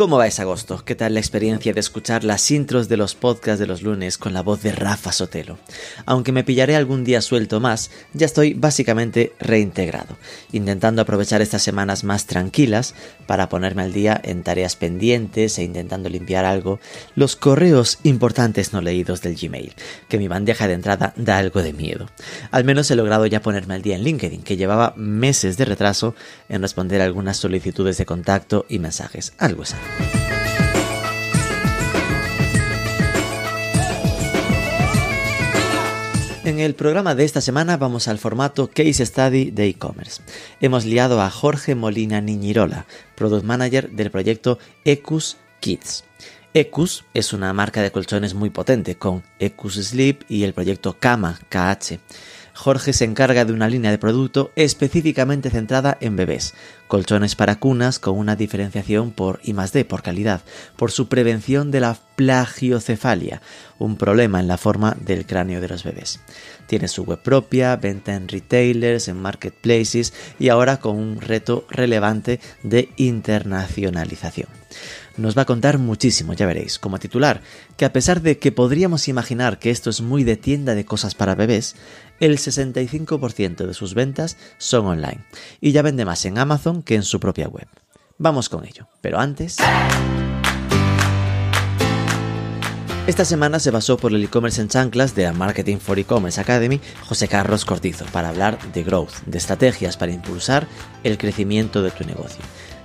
¿cómo va ese agosto? ¿Qué tal la experiencia de escuchar las intros de los podcasts de los lunes con la voz de Rafa Sotelo? Aunque me pillaré algún día suelto más, ya estoy básicamente reintegrado, intentando aprovechar estas semanas más tranquilas para ponerme al día en tareas pendientes e intentando limpiar algo los correos importantes no leídos del Gmail, que mi bandeja de entrada da algo de miedo. Al menos he logrado ya ponerme al día en LinkedIn, que llevaba meses de retraso en responder algunas solicitudes de contacto y mensajes. Algo es algo. En el programa de esta semana vamos al formato Case Study de e-commerce. Hemos liado a Jorge Molina Niñirola, Product Manager del proyecto Ecus Kids. Ecus es una marca de colchones muy potente con Ecus Sleep y el proyecto Kama KH. Jorge se encarga de una línea de producto específicamente centrada en bebés, colchones para cunas con una diferenciación por I+D, por calidad, por su prevención de la plagiocefalia, un problema en la forma del cráneo de los bebés. Tiene su web propia, venta en retailers, en marketplaces y ahora con un reto relevante de internacionalización nos va a contar muchísimo, ya veréis, como titular, que a pesar de que podríamos imaginar que esto es muy de tienda de cosas para bebés, el 65% de sus ventas son online y ya vende más en Amazon que en su propia web. Vamos con ello, pero antes... Esta semana se basó por el e-commerce en chanclas de Marketing for E-Commerce Academy José Carlos Cortizo para hablar de growth, de estrategias para impulsar el crecimiento de tu negocio.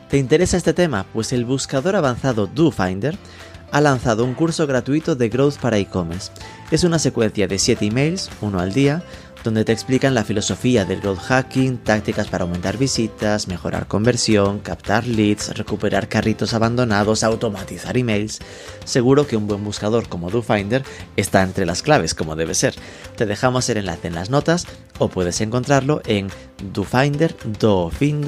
¿Te interesa este tema? Pues el buscador avanzado DoFinder ha lanzado un curso gratuito de Growth para e-commerce. Es una secuencia de 7 emails, uno al día, donde te explican la filosofía del growth hacking, tácticas para aumentar visitas, mejorar conversión, captar leads, recuperar carritos abandonados, automatizar emails. Seguro que un buen buscador como DoFinder está entre las claves, como debe ser. Te dejamos el enlace en las notas o puedes encontrarlo en dofinder.com.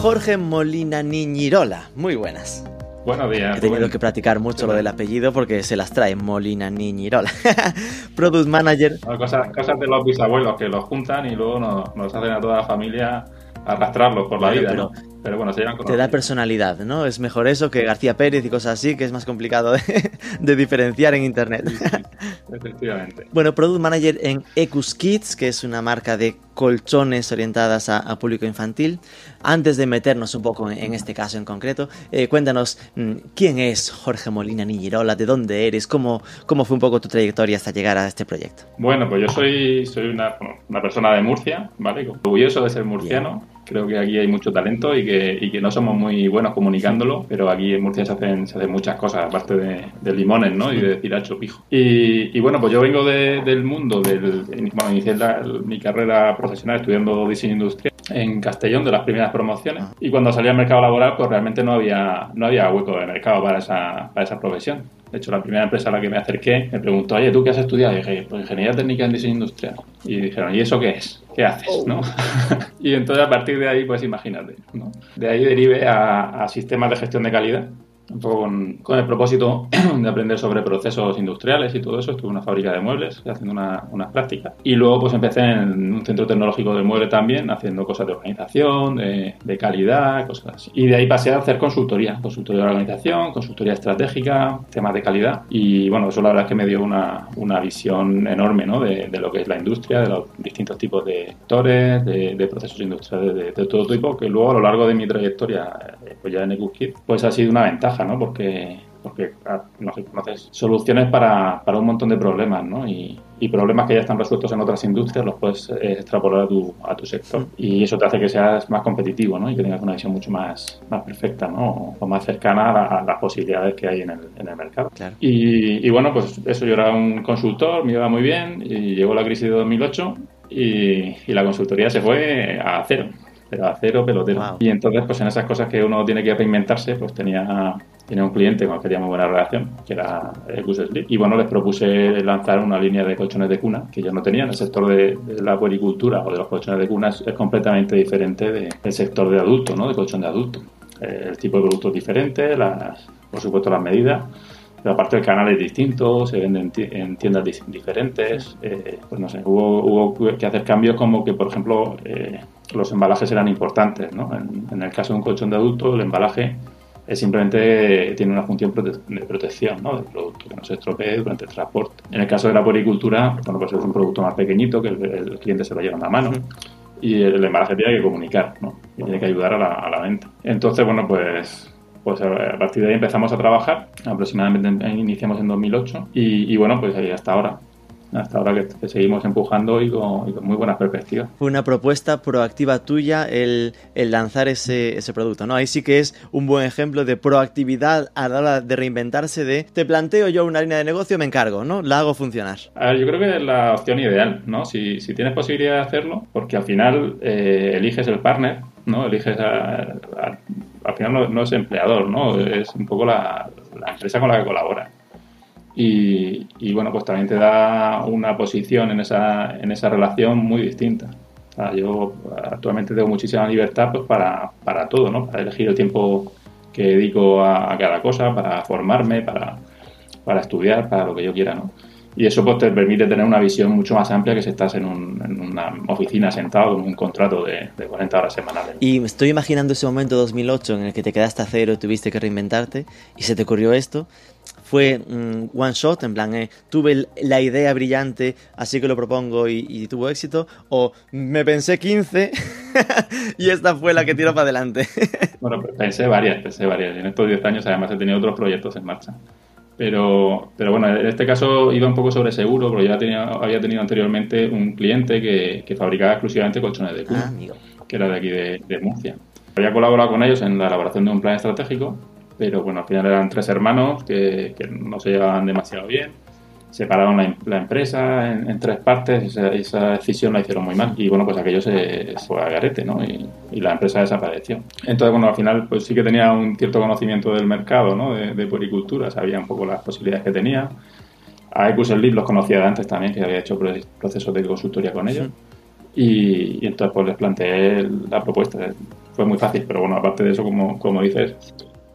Jorge Molina Niñirola. Muy buenas. Buenos días. He tenido que practicar mucho lo del apellido porque se las trae Molina Niñirola. Product Manager. cosas, cosas, de los bisabuelos que los juntan y luego nos, nos hacen a toda la familia arrastrarlos por la vida. ¿no? Pero bueno, se Te da personalidad, ¿no? Es mejor eso que García Pérez y cosas así, que es más complicado de, diferenciar en internet. efectivamente. Bueno, Product Manager en Ecus Kids, que es una marca de colchones orientadas a, público infantil. Antes de meternos un poco en, este caso en concreto, eh, cuéntanos mm, quién es Jorge Molina Niñirola, de dónde eres, cómo, cómo fue un poco tu trayectoria hasta llegar a este proyecto. Bueno, pues yo soy, soy una, una persona de Murcia, ¿vale? Orgulloso de ser murciano. Creo que aquí hay mucho talento y que, y que, no somos muy buenos comunicándolo, pero aquí en Murcia se hacen, se hacen muchas cosas, aparte de, limones, ¿no? Y de tiracho pijo. Y, y bueno, pues yo vengo del mundo del... Bueno, inicié mi carrera profesional estudiando diseño industrial en Castellón de las primeras promociones y cuando salí al mercado laboral pues realmente no había, no había hueco de mercado para esa, para esa profesión. De hecho, la primera empresa a la que me acerqué me preguntó, oye, ¿tú qué has estudiado? Y dije, pues ingeniería técnica en diseño industrial. Y dijeron, ¿y eso qué es? ¿Qué haces? Oh. ¿no? y entonces a partir de ahí, pues imagínate. ¿no? De ahí derive a, a sistemas de gestión de calidad poco con, el propósito de aprender sobre procesos industriales y todo eso. Estuve en una fábrica de muebles haciendo unas una prácticas. Y luego pues empecé en un centro tecnológico de mueble también, haciendo cosas de organización, de, de, calidad, cosas así. Y de ahí pasé a hacer consultoría, consultoría de organización, consultoría estratégica, temas de calidad. Y bueno, eso la verdad es que me dio una, una visión enorme ¿no? de, de, lo que es la industria, de los distintos tipos de sectores, de, de procesos industriales de, todo tipo, que luego a lo largo de mi trayectoria, eh, pues ya en EcoKit, pues ha sido una ventaja porque, porque ah, no sé, conoces soluciones para, para, un montón de problemas, ¿no? Y, problemas que ya están resueltos en otras industrias los puedes eh, extrapolar a tu, a tu sector. Y eso te hace que seas más competitivo, ¿no? Y que tengas una visión mucho más, más perfecta, ¿no? O más cercana a, las posibilidades que hay en el, en el mercado. Y, y, bueno, pues eso, yo era un consultor, me iba muy bien, y llegó la crisis de 2008 y, y la consultoría se fue a cero era acero pelotero. Y entonces, pues en esas cosas que uno tiene que reinventarse, pues tenía, tenía un cliente con el que tenía muy buena relación, que era Ecus Sleep. Y bueno, les propuse lanzar una línea de colchones de cuna que ellos no tenían. El sector de, la puericultura o de los colchones de cuna es, completamente diferente del sector de adulto, ¿no? De colchón de adulto. Eh, el tipo de productos diferente, las, por supuesto las medidas pero aparte el canal es distinto, se venden en tiendas diferentes, eh, pues no sé, hubo, hubo, que hacer cambios como que, por ejemplo, eh, los embalajes eran importantes, ¿no? En, el caso de un colchón de adulto, el embalaje es simplemente tiene una función de protección ¿no? del producto, que no se estropee durante el transporte. En el caso de la poricultura, bueno, pues es un producto más pequeñito que el, cliente se lo lleva en la mano. Y el, embalaje tiene que comunicar, ¿no? Y tiene que ayudar a la, a la venta. Entonces, bueno, pues pues a partir de ahí empezamos a trabajar, aproximadamente iniciamos en 2008 y, y bueno, pues ahí hasta ahora hasta ahora que, seguimos empujando y con, muy buenas perspectivas. Fue una propuesta proactiva tuya el, el lanzar ese, ese, producto, ¿no? Ahí sí que es un buen ejemplo de proactividad a la hora de reinventarse de te planteo yo una línea de negocio, me encargo, ¿no? La hago funcionar. yo creo que es la opción ideal, ¿no? Si, si tienes posibilidad de hacerlo, porque al final eh, eliges el partner, ¿no? Eliges al final no, es empleador, ¿no? Es un poco la, empresa con la que colabora. Y, bueno, pues también te da una posición en esa, en esa relación muy distinta. yo actualmente tengo muchísima libertad pues, para, para todo, ¿no? Para elegir el tiempo que dedico a, a cada cosa, para formarme, para, para estudiar, para lo que yo quiera, ¿no? Y eso pues te permite tener una visión mucho más amplia que si estás en, una oficina sentado con un contrato de, 40 horas semanales. Y estoy imaginando ese momento 2008 en el que te quedaste a cero y tuviste que reinventarte y se te ocurrió esto. Fue un one shot, en plan, eh, tuve la idea brillante, así que lo propongo y, tuvo éxito, o me pensé 15 y esta fue la que tiró para adelante. bueno, pensé varias, pensé varias. En estos 10 años además he tenido otros proyectos en marcha. Pero, pero bueno, en este caso iba un poco sobre seguro, porque ya tenía, había tenido anteriormente un cliente que, que fabricaba exclusivamente colchones de cuna, ah, que era de aquí de, de, Murcia. Había colaborado con ellos en la elaboración de un plan estratégico, pero bueno, al final eran tres hermanos que, que no se llevaban demasiado bien separaron la, la empresa en, tres partes, esa, esa, decisión la hicieron muy mal y bueno, pues aquello se fue a garete, ¿no? Y, la empresa desapareció. Entonces, bueno, al final pues sí que tenía un cierto conocimiento del mercado, ¿no? De, de puericultura, sabía un poco las posibilidades que tenía. A Ecus el los conocía de antes también, que había hecho procesos de consultoría con ellos. Y, entonces pues les planteé la propuesta. Fue muy fácil, pero bueno, aparte de eso, como, como dices,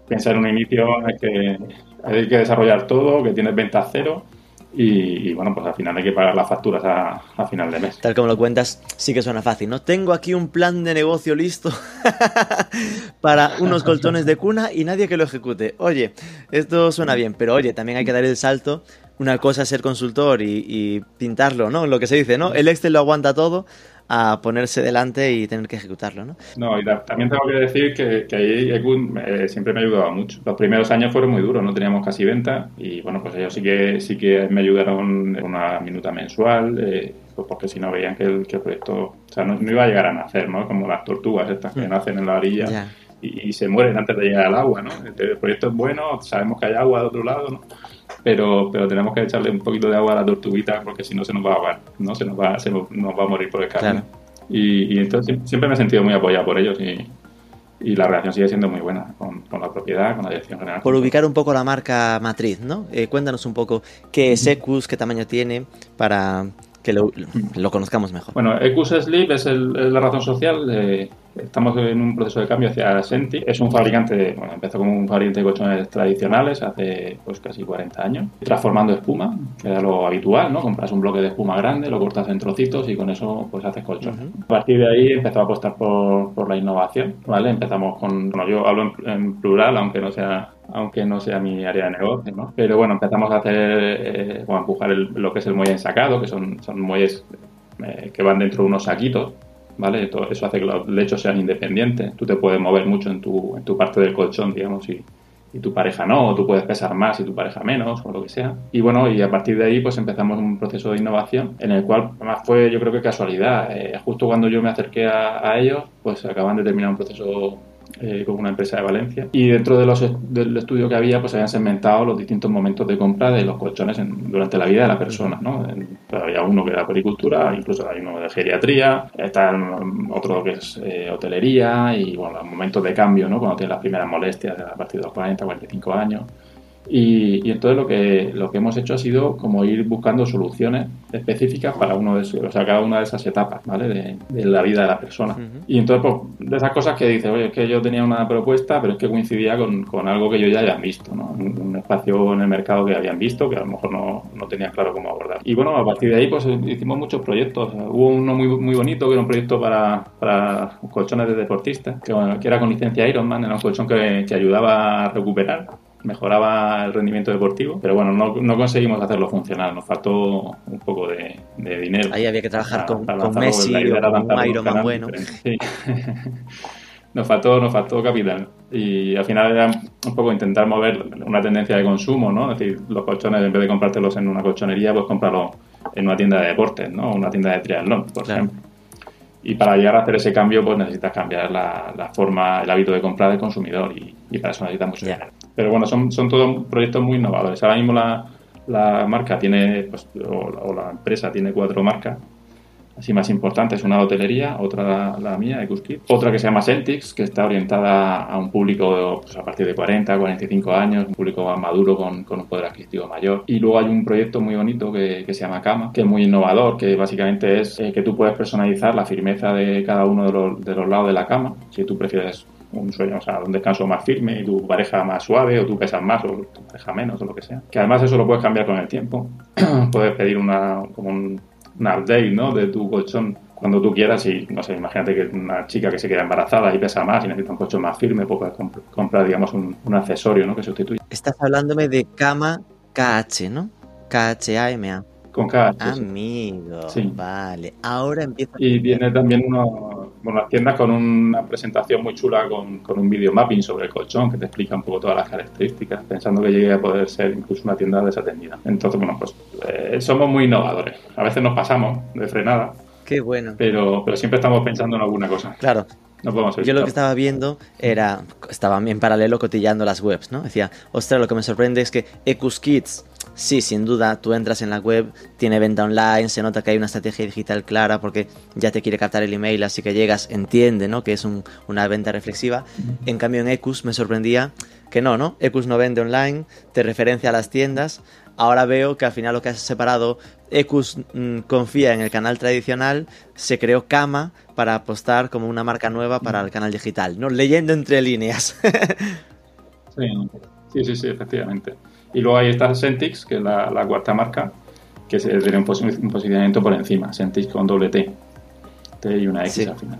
pensar en un inicio hay que, hay que desarrollar todo, que tienes ventas cero y, bueno, pues al final hay que pagar las facturas a, final de mes. Tal como lo cuentas, sí que suena fácil, ¿no? Tengo aquí un plan de negocio listo para unos colchones de cuna y nadie que lo ejecute. Oye, esto suena bien, pero oye, también hay que dar el salto. Una cosa es ser consultor y, y pintarlo, ¿no? Lo que se dice, ¿no? El Excel lo aguanta todo a ponerse delante y tener que ejecutarlo, ¿no? No, y también tengo que decir que, que ahí Ekun eh, siempre me ha ayudado mucho. Los primeros años fueron muy duros, no teníamos casi venta y bueno, pues ellos sí que sí que me ayudaron una minuta mensual, eh, pues porque si no veían que el, que el proyecto, o sea, no, iba a llegar a nacer, ¿no? Como las tortugas estas que mm. nacen en la orilla. Y, y, se mueren antes de llegar al agua, ¿no? El proyecto es bueno, sabemos que hay agua de otro lado, ¿no? Pero, pero tenemos que echarle un poquito de agua a la tortuguita porque si no se nos va a ahogar, ¿no? Se nos va, se nos, va a morir por el camino. Y, entonces siempre me he sentido muy apoyado por ellos y, y la relación sigue siendo muy buena con, con, la propiedad, con la dirección general. Por ubicar un poco la marca matriz, ¿no? Eh, cuéntanos un poco qué es Ecus, qué tamaño tiene para que lo, lo conozcamos mejor. Bueno, Ecus Sleep es, el, es la razón social de Estamos en un proceso de cambio hacia Senti. Es un fabricante, bueno, empezó como un fabricante de colchones tradicionales hace pues casi 40 años, transformando espuma, que era lo habitual, ¿no? Compras un bloque de espuma grande, lo cortas en trocitos y con eso pues haces colchones. A partir de ahí empezó a apostar por, por la innovación, ¿vale? Empezamos con, bueno, yo hablo en, plural, aunque no sea aunque no sea mi área de negocio, ¿no? Pero bueno, empezamos a hacer, eh, o a empujar lo que es el muelle ensacado, que son, son muelles eh, que van dentro de unos saquitos, ¿vale? Eso hace que los lechos sean independientes. Tú te puedes mover mucho en tu, en tu parte del colchón, digamos, y, y tu pareja no, o tú puedes pesar más y tu pareja menos, o lo que sea. Y bueno, y a partir de ahí pues empezamos un proceso de innovación en el cual además fue yo creo que casualidad. Eh, justo cuando yo me acerqué a, ellos, pues acaban de terminar un proceso eh, con una empresa de Valencia. Y dentro de los, del estudio que había, pues habían segmentado los distintos momentos de compra de los colchones durante la vida de la persona. ¿no? Pues había uno que era pericultura, incluso hay uno de geriatría, está otro que es eh, hotelería y bueno, los momentos de cambio, ¿no? cuando tienes las primeras molestias a partir de los 40, 45 años. Y, entonces lo que, lo que hemos hecho ha sido como ir buscando soluciones específicas para uno de esos, o sea, cada una de esas etapas, ¿vale? De, la vida de la persona. Y entonces, pues, de esas cosas que dices, oye, es que yo tenía una propuesta, pero es que coincidía con, con algo que yo ya había visto, ¿no? Un, espacio en el mercado que habían visto, que a lo mejor no, no tenía claro cómo abordar. Y bueno, a partir de ahí, pues hicimos muchos proyectos. Hubo uno muy, muy bonito, que era un proyecto para, para colchones de deportistas, que, que era con licencia Ironman, era un colchón que, que ayudaba a recuperar mejoraba el rendimiento deportivo, pero bueno, no, no conseguimos hacerlo funcional, nos faltó un poco de, dinero. Ahí había que trabajar con, Messi o con un Ironman bueno. nos faltó, nos faltó capital. Y al final era un poco intentar mover una tendencia de consumo, ¿no? Es decir, los colchones, en vez de comprártelos en una colchonería, pues cómpralos en una tienda de deportes, ¿no? Una tienda de triatlón, por ejemplo. Y para llegar a hacer ese cambio, pues necesitas cambiar la, forma, el hábito de compra del consumidor y, para eso necesitas mucho dinero. Pero bueno, son, son todos proyectos muy innovadores. Ahora mismo la, la marca tiene, pues, o, la empresa tiene cuatro marcas así más importantes. Una hotelería, otra la, mía, EcusKit. Otra que se llama Celtics, que está orientada a un público pues, a partir de 40, 45 años, un público más maduro con, con un poder adquisitivo mayor. Y luego hay un proyecto muy bonito que, que se llama Cama, que es muy innovador, que básicamente es eh, que tú puedes personalizar la firmeza de cada uno de los, de los lados de la cama. Si tú prefieres un sueño, o sea, un descanso más firme y tu pareja más suave o tú pesas más o tu pareja menos o lo que sea. Que además eso lo puedes cambiar con el tiempo. puedes pedir una, como un, update, ¿no? De tu colchón cuando tú quieras y, no sé, imagínate que una chica que se queda embarazada y pesa más y necesita un colchón más firme, pues puedes comprar, digamos, un, un accesorio, ¿no? Que sustituye. Estás hablándome de cama KH, ¿no? KHAMA. Con KH. Amigo, sí. vale. Ahora empieza. Y viene también uno, bueno, las tiendas con una presentación muy chula con, con un video mapping sobre el colchón que te explica un poco todas las características, pensando que llegue a poder ser incluso una tienda desatendida. Entonces, bueno, pues eh, somos muy innovadores. A veces nos pasamos de frenada. Qué bueno. Pero, pero siempre estamos pensando en alguna cosa. Claro. No podemos Yo lo que estaba viendo era, estaba en paralelo cotillando las webs, ¿no? Decía, ostras, lo que me sorprende es que Ecus Kids Sí, sin duda, tú entras en la web, tiene venta online, se nota que hay una estrategia digital clara porque ya te quiere captar el email, así que llegas, entiende, ¿no? Que es una venta reflexiva. En cambio, en Ecus me sorprendía que no, ¿no? Ecus no vende online, te referencia a las tiendas. Ahora veo que al final lo que has separado, Ecus mm, confía en el canal tradicional, se creó Kama para apostar como una marca nueva para el canal digital, ¿no? Leyendo entre líneas. sí, sí, sí, efectivamente. Y luego ahí está Sentix, que es la, cuarta marca, que tiene un, posicionamiento por encima, Sentix con doble T, T y una X al final.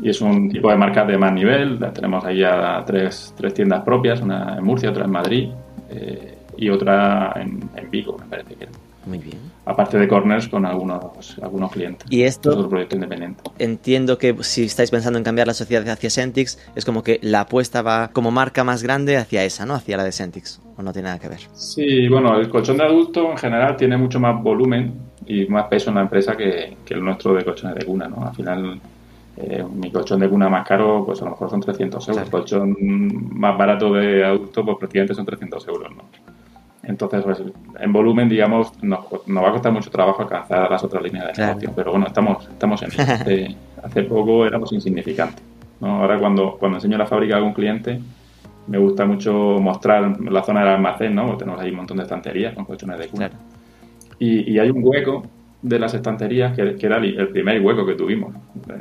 Y es un tipo de marca de más nivel, tenemos ahí ya tres, tres tiendas propias, una en Murcia, otra en Madrid eh, y otra en, en Vigo, me parece que era. Muy bien. Aparte de corners con algunos, algunos clientes. Y esto. Es otro proyecto independiente. Entiendo que si estáis pensando en cambiar la sociedad hacia Centix, es como que la apuesta va como marca más grande hacia esa, ¿no? Hacia la de Centix. ¿O no tiene nada que ver? Sí, bueno, el colchón de adulto en general tiene mucho más volumen y más peso en la empresa que, que el nuestro de colchones de cuna, ¿no? Al final. Eh, mi colchón de cuna más caro, pues a lo mejor son 300 euros. El colchón más barato de adulto, pues prácticamente son 300 euros, ¿no? Entonces, pues, en volumen, digamos, nos, va a costar mucho trabajo alcanzar las otras líneas de negocio. Pero bueno, estamos, estamos en ello. Hace, poco éramos insignificantes. Ahora, cuando, cuando enseño la fábrica a algún cliente, me gusta mucho mostrar la zona del almacén, ¿no? Porque tenemos ahí un montón de estanterías con colchones de cuna. Y, y, hay un hueco de las estanterías que, era el primer hueco que tuvimos,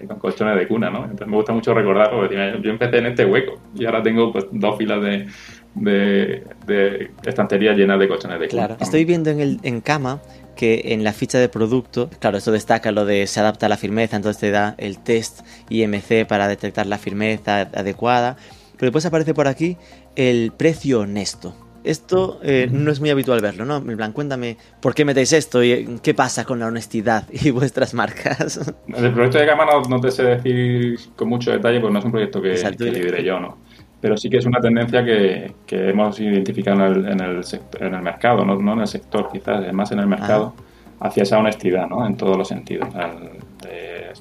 con colchones de cuna, ¿no? Entonces me gusta mucho recordar, porque yo empecé en este hueco y ahora tengo pues, dos filas de, de, de estanterías llenas de colchones de. Claro, estoy viendo en, el, en cama que en la ficha de producto, claro, esto destaca lo de se adapta a la firmeza, entonces te da el test IMC para detectar la firmeza adecuada, pero después aparece por aquí el precio honesto. Esto eh, no es muy habitual verlo, ¿no? En plan, cuéntame por qué metéis esto y qué pasa con la honestidad y vuestras marcas. El proyecto de Gama no, te sé decir con mucho detalle porque no es un proyecto que, que lideré yo, ¿no? Pero sí que es una tendencia que, que hemos identificado en el, en el, en el mercado, ¿no? ¿no? en el sector quizás, más en el mercado, hacia esa honestidad, ¿no? En todos los sentidos.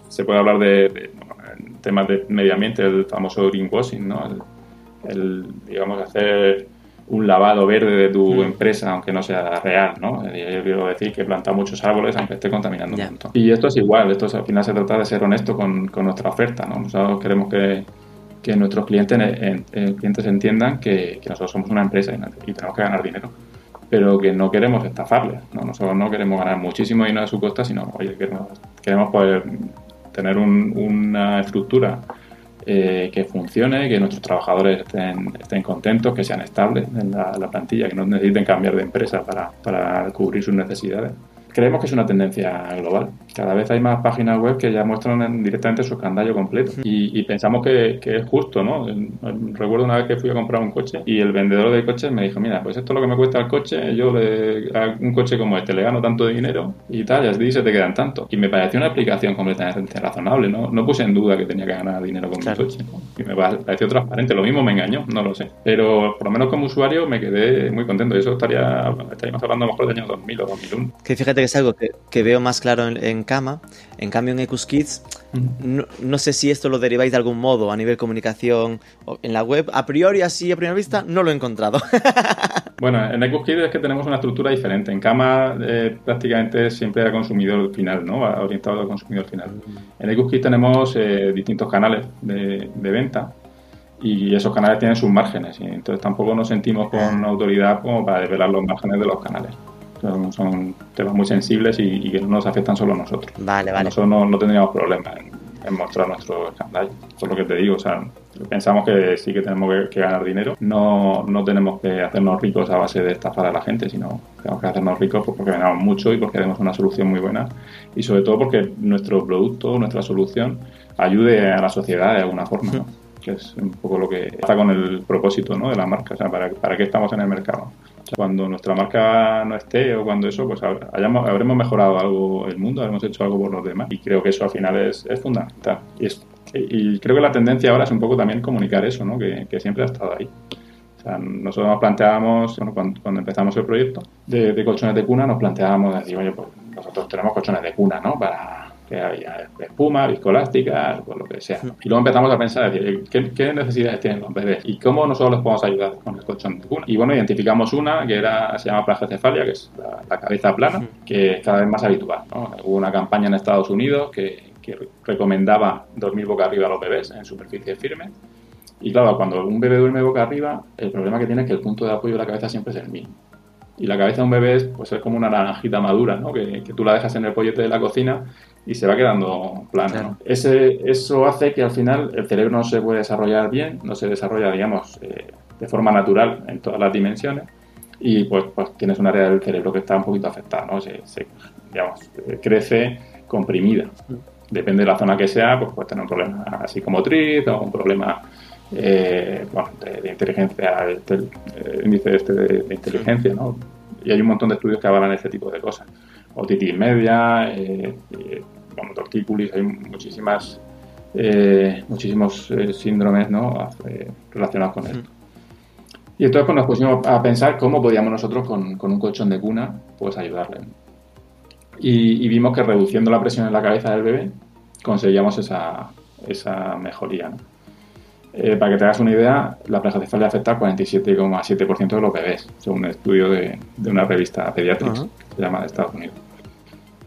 se puede hablar de, temas de medio ambiente, el famoso greenwashing, ¿no? El, digamos, hacer un lavado verde de tu mm. empresa, aunque no sea real, ¿no? Yo quiero decir que planta muchos árboles aunque esté contaminando un montón. Y esto es igual, esto al final se trata de ser honesto con, con nuestra oferta, ¿no? Nosotros queremos que, que nuestros clientes, clientes entiendan que, nosotros somos una empresa y, tenemos que ganar dinero, pero que no queremos estafarles, ¿no? Nosotros no queremos ganar muchísimo dinero a su costa, sino, oye, queremos, queremos poder tener una estructura eh, que funcione, que nuestros trabajadores estén, estén contentos, que sean estables en la, la, plantilla, que no necesiten cambiar de empresa para, para cubrir sus necesidades creemos que es una tendencia global. Cada vez hay más páginas web que ya muestran directamente su escandallo completo. Y, pensamos que, es justo, ¿no? Recuerdo una vez que fui a comprar un coche y el vendedor de coches me dijo, mira, pues esto es lo que me cuesta el coche, yo le, a un coche como este le gano tanto dinero y tal, y así se te quedan tanto. Y me pareció una aplicación completamente razonable, ¿no? No puse en duda que tenía que ganar dinero con mi coche. Y me pareció transparente. Lo mismo me engañó, no lo sé. Pero por lo menos como usuario me quedé muy contento. Y eso estaría, estaríamos hablando a lo mejor del año 2000 o 2001. Que fíjate que es algo que, veo más claro en, Cama. En cambio, en Ecus Kids, no, sé si esto lo deriváis de algún modo a nivel comunicación o en la web. A priori, así a primera vista, no lo he encontrado. bueno, en Ecus Kids es que tenemos una estructura diferente. En Cama eh, prácticamente siempre era consumidor final, ¿no? Orientado al consumidor final. En Ecus Kids tenemos eh, distintos canales de, de venta y esos canales tienen sus márgenes y entonces tampoco nos sentimos con autoridad como para desvelar los márgenes de los canales son, temas muy sensibles y, que no nos afectan solo a nosotros. Vale, vale. Nosotros no, no tendríamos problema en, mostrar nuestro escándalo. Por lo que te digo, o sea, pensamos que sí que tenemos que, ganar dinero. No, no tenemos que hacernos ricos a base de estafar a la gente, sino tenemos que hacernos ricos pues, porque ganamos mucho y porque tenemos una solución muy buena. Y sobre todo porque nuestro producto, nuestra solución, ayude a la sociedad de alguna forma. ¿no? que es un poco lo que está con el propósito ¿no? de la marca, o sea, para, para qué estamos en el mercado. Cuando nuestra marca no esté o cuando eso, pues hayamos, habremos mejorado algo el mundo, habremos hecho algo por los demás y creo que eso al final es, es fundamental. Y, y, creo que la tendencia ahora es un poco también comunicar eso, ¿no? que, que siempre ha estado ahí. O sea, nosotros nos planteábamos, bueno, cuando, cuando, empezamos el proyecto de, de, colchones de cuna, nos planteábamos decir, oye, pues nosotros tenemos colchones de cuna, ¿no? Para, que había espuma, viscolástica, pues lo que sea. Y luego empezamos a pensar, ¿qué, necesidades tienen los bebés? ¿Y cómo nosotros les podemos ayudar con el colchón de cuna? Y bueno, identificamos una que era, se llama plagiocefalia, que es la, cabeza plana, que es cada vez más habitual. Hubo una campaña en Estados Unidos que, recomendaba dormir boca arriba a los bebés en superficie firme. Y claro, cuando un bebé duerme boca arriba, el problema que tiene es que el punto de apoyo de la cabeza siempre es el mismo. Y la cabeza de un bebé es, pues, es como una naranjita madura, ¿no? que, que, tú la dejas en el pollete de la cocina y se va quedando plano. Ese, eso hace que al final el cerebro no se puede desarrollar bien, no se desarrolla, digamos, eh, de forma natural en todas las dimensiones y pues, pues, tienes un área del cerebro que está un poquito afectada, ¿no? Se, digamos, crece comprimida. Depende de la zona que sea, pues puede tener un problema psicomotriz o un problema eh, de, inteligencia, el, índice este de, inteligencia, ¿no? Y hay un montón de estudios que avalan este tipo de cosas otitis media, eh, eh, tortícolis, hay muchísimas, eh, muchísimos eh, síndromes ¿no? relacionados con esto. Y entonces pues, nos pusimos a pensar cómo podíamos nosotros con, con un colchón de cuna pues ayudarle. Y, y, vimos que reduciendo la presión en la cabeza del bebé conseguíamos esa, esa mejoría. ¿no? Eh, para que te hagas una idea, la plagiacefalia afecta al 47,7% de los bebés, según un estudio de, de una revista Pediatrics, que se llama de Estados Unidos.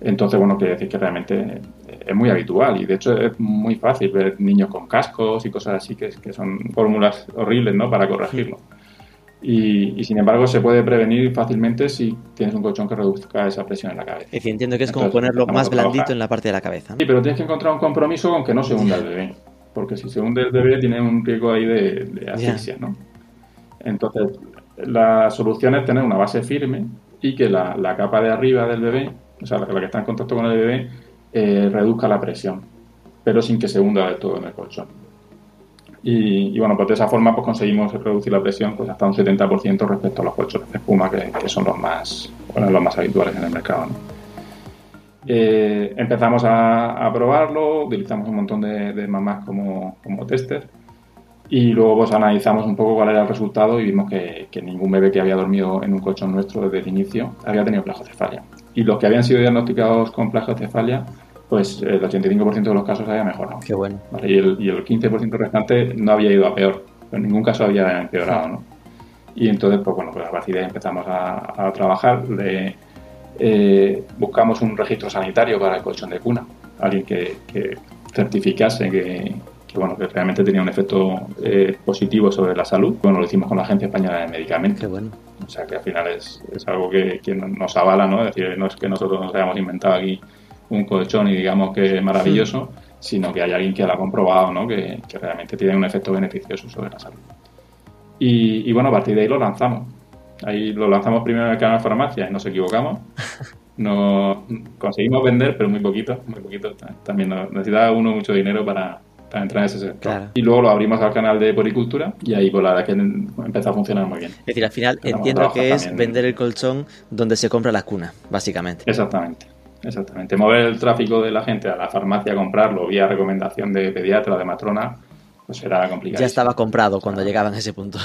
Entonces, bueno, quiere decir que realmente es muy habitual y de hecho es muy fácil ver niños con cascos y cosas así que, que son fórmulas horribles, ¿no? Para corregirlo. Y, y, sin embargo se puede prevenir fácilmente si tienes un colchón que reduzca esa presión en la cabeza. Es entiendo que es como ponerlo más blandito en la parte de la cabeza. Sí, pero tienes que encontrar un compromiso con que no se hunda el bebé porque si se hunde el bebé tiene un riesgo ahí de, asfixia, ¿no? Entonces, la solución es tener una base firme y que la, capa de arriba del bebé, o sea, la, que está en contacto con el bebé, eh, reduzca la presión, pero sin que se hunda del todo en el colchón. Y, bueno, pues de esa forma pues conseguimos reducir la presión pues hasta un 70% respecto a los colchones de espuma, que, son los más, bueno, los más habituales en el mercado. ¿no? Eh, empezamos a, probarlo, utilizamos un montón de, mamás como, como tester y luego pues analizamos un poco cuál era el resultado y vimos que, ningún bebé que había dormido en un colchón nuestro desde el inicio había tenido plagiocefalia. Y los que habían sido diagnosticados con plagiocefalia, pues el 85% de los casos había mejorado. Qué bueno. Y, el, y el 15% restante no había ido a peor. En ningún caso había empeorado, ¿no? Y entonces, pues bueno, pues a partir de ahí empezamos a, trabajar. Le, eh, buscamos un registro sanitario para el colchón de cuna. Alguien que, certificase que, bueno, que realmente tenía un efecto eh, positivo sobre la salud. Bueno, lo hicimos con la Agencia Española de Medicamentos. Qué bueno. O sea que al final es, es algo que, nos avala, ¿no? Es decir, no es que nosotros nos hayamos inventado aquí un colchón y digamos que es maravilloso, sino que hay alguien que lo ha comprobado, ¿no? Que, realmente tiene un efecto beneficioso sobre la salud. Y, bueno, a partir de ahí lo lanzamos. Ahí lo lanzamos primero en el canal de farmacia y nos equivocamos. No conseguimos vender, pero muy poquito, muy poquito. También necesitaba uno mucho dinero para, entrar en ese sector. Y luego lo abrimos al canal de poricultura y ahí pues la verdad que empezó a funcionar muy bien. Es decir, al final entiendo que es vender el colchón donde se compra la cuna, básicamente. Exactamente. Exactamente. Mover el tráfico de la gente a la farmacia a comprarlo vía recomendación de pediatra de matrona pues era complicado. Ya estaba comprado cuando llegaban a ese punto.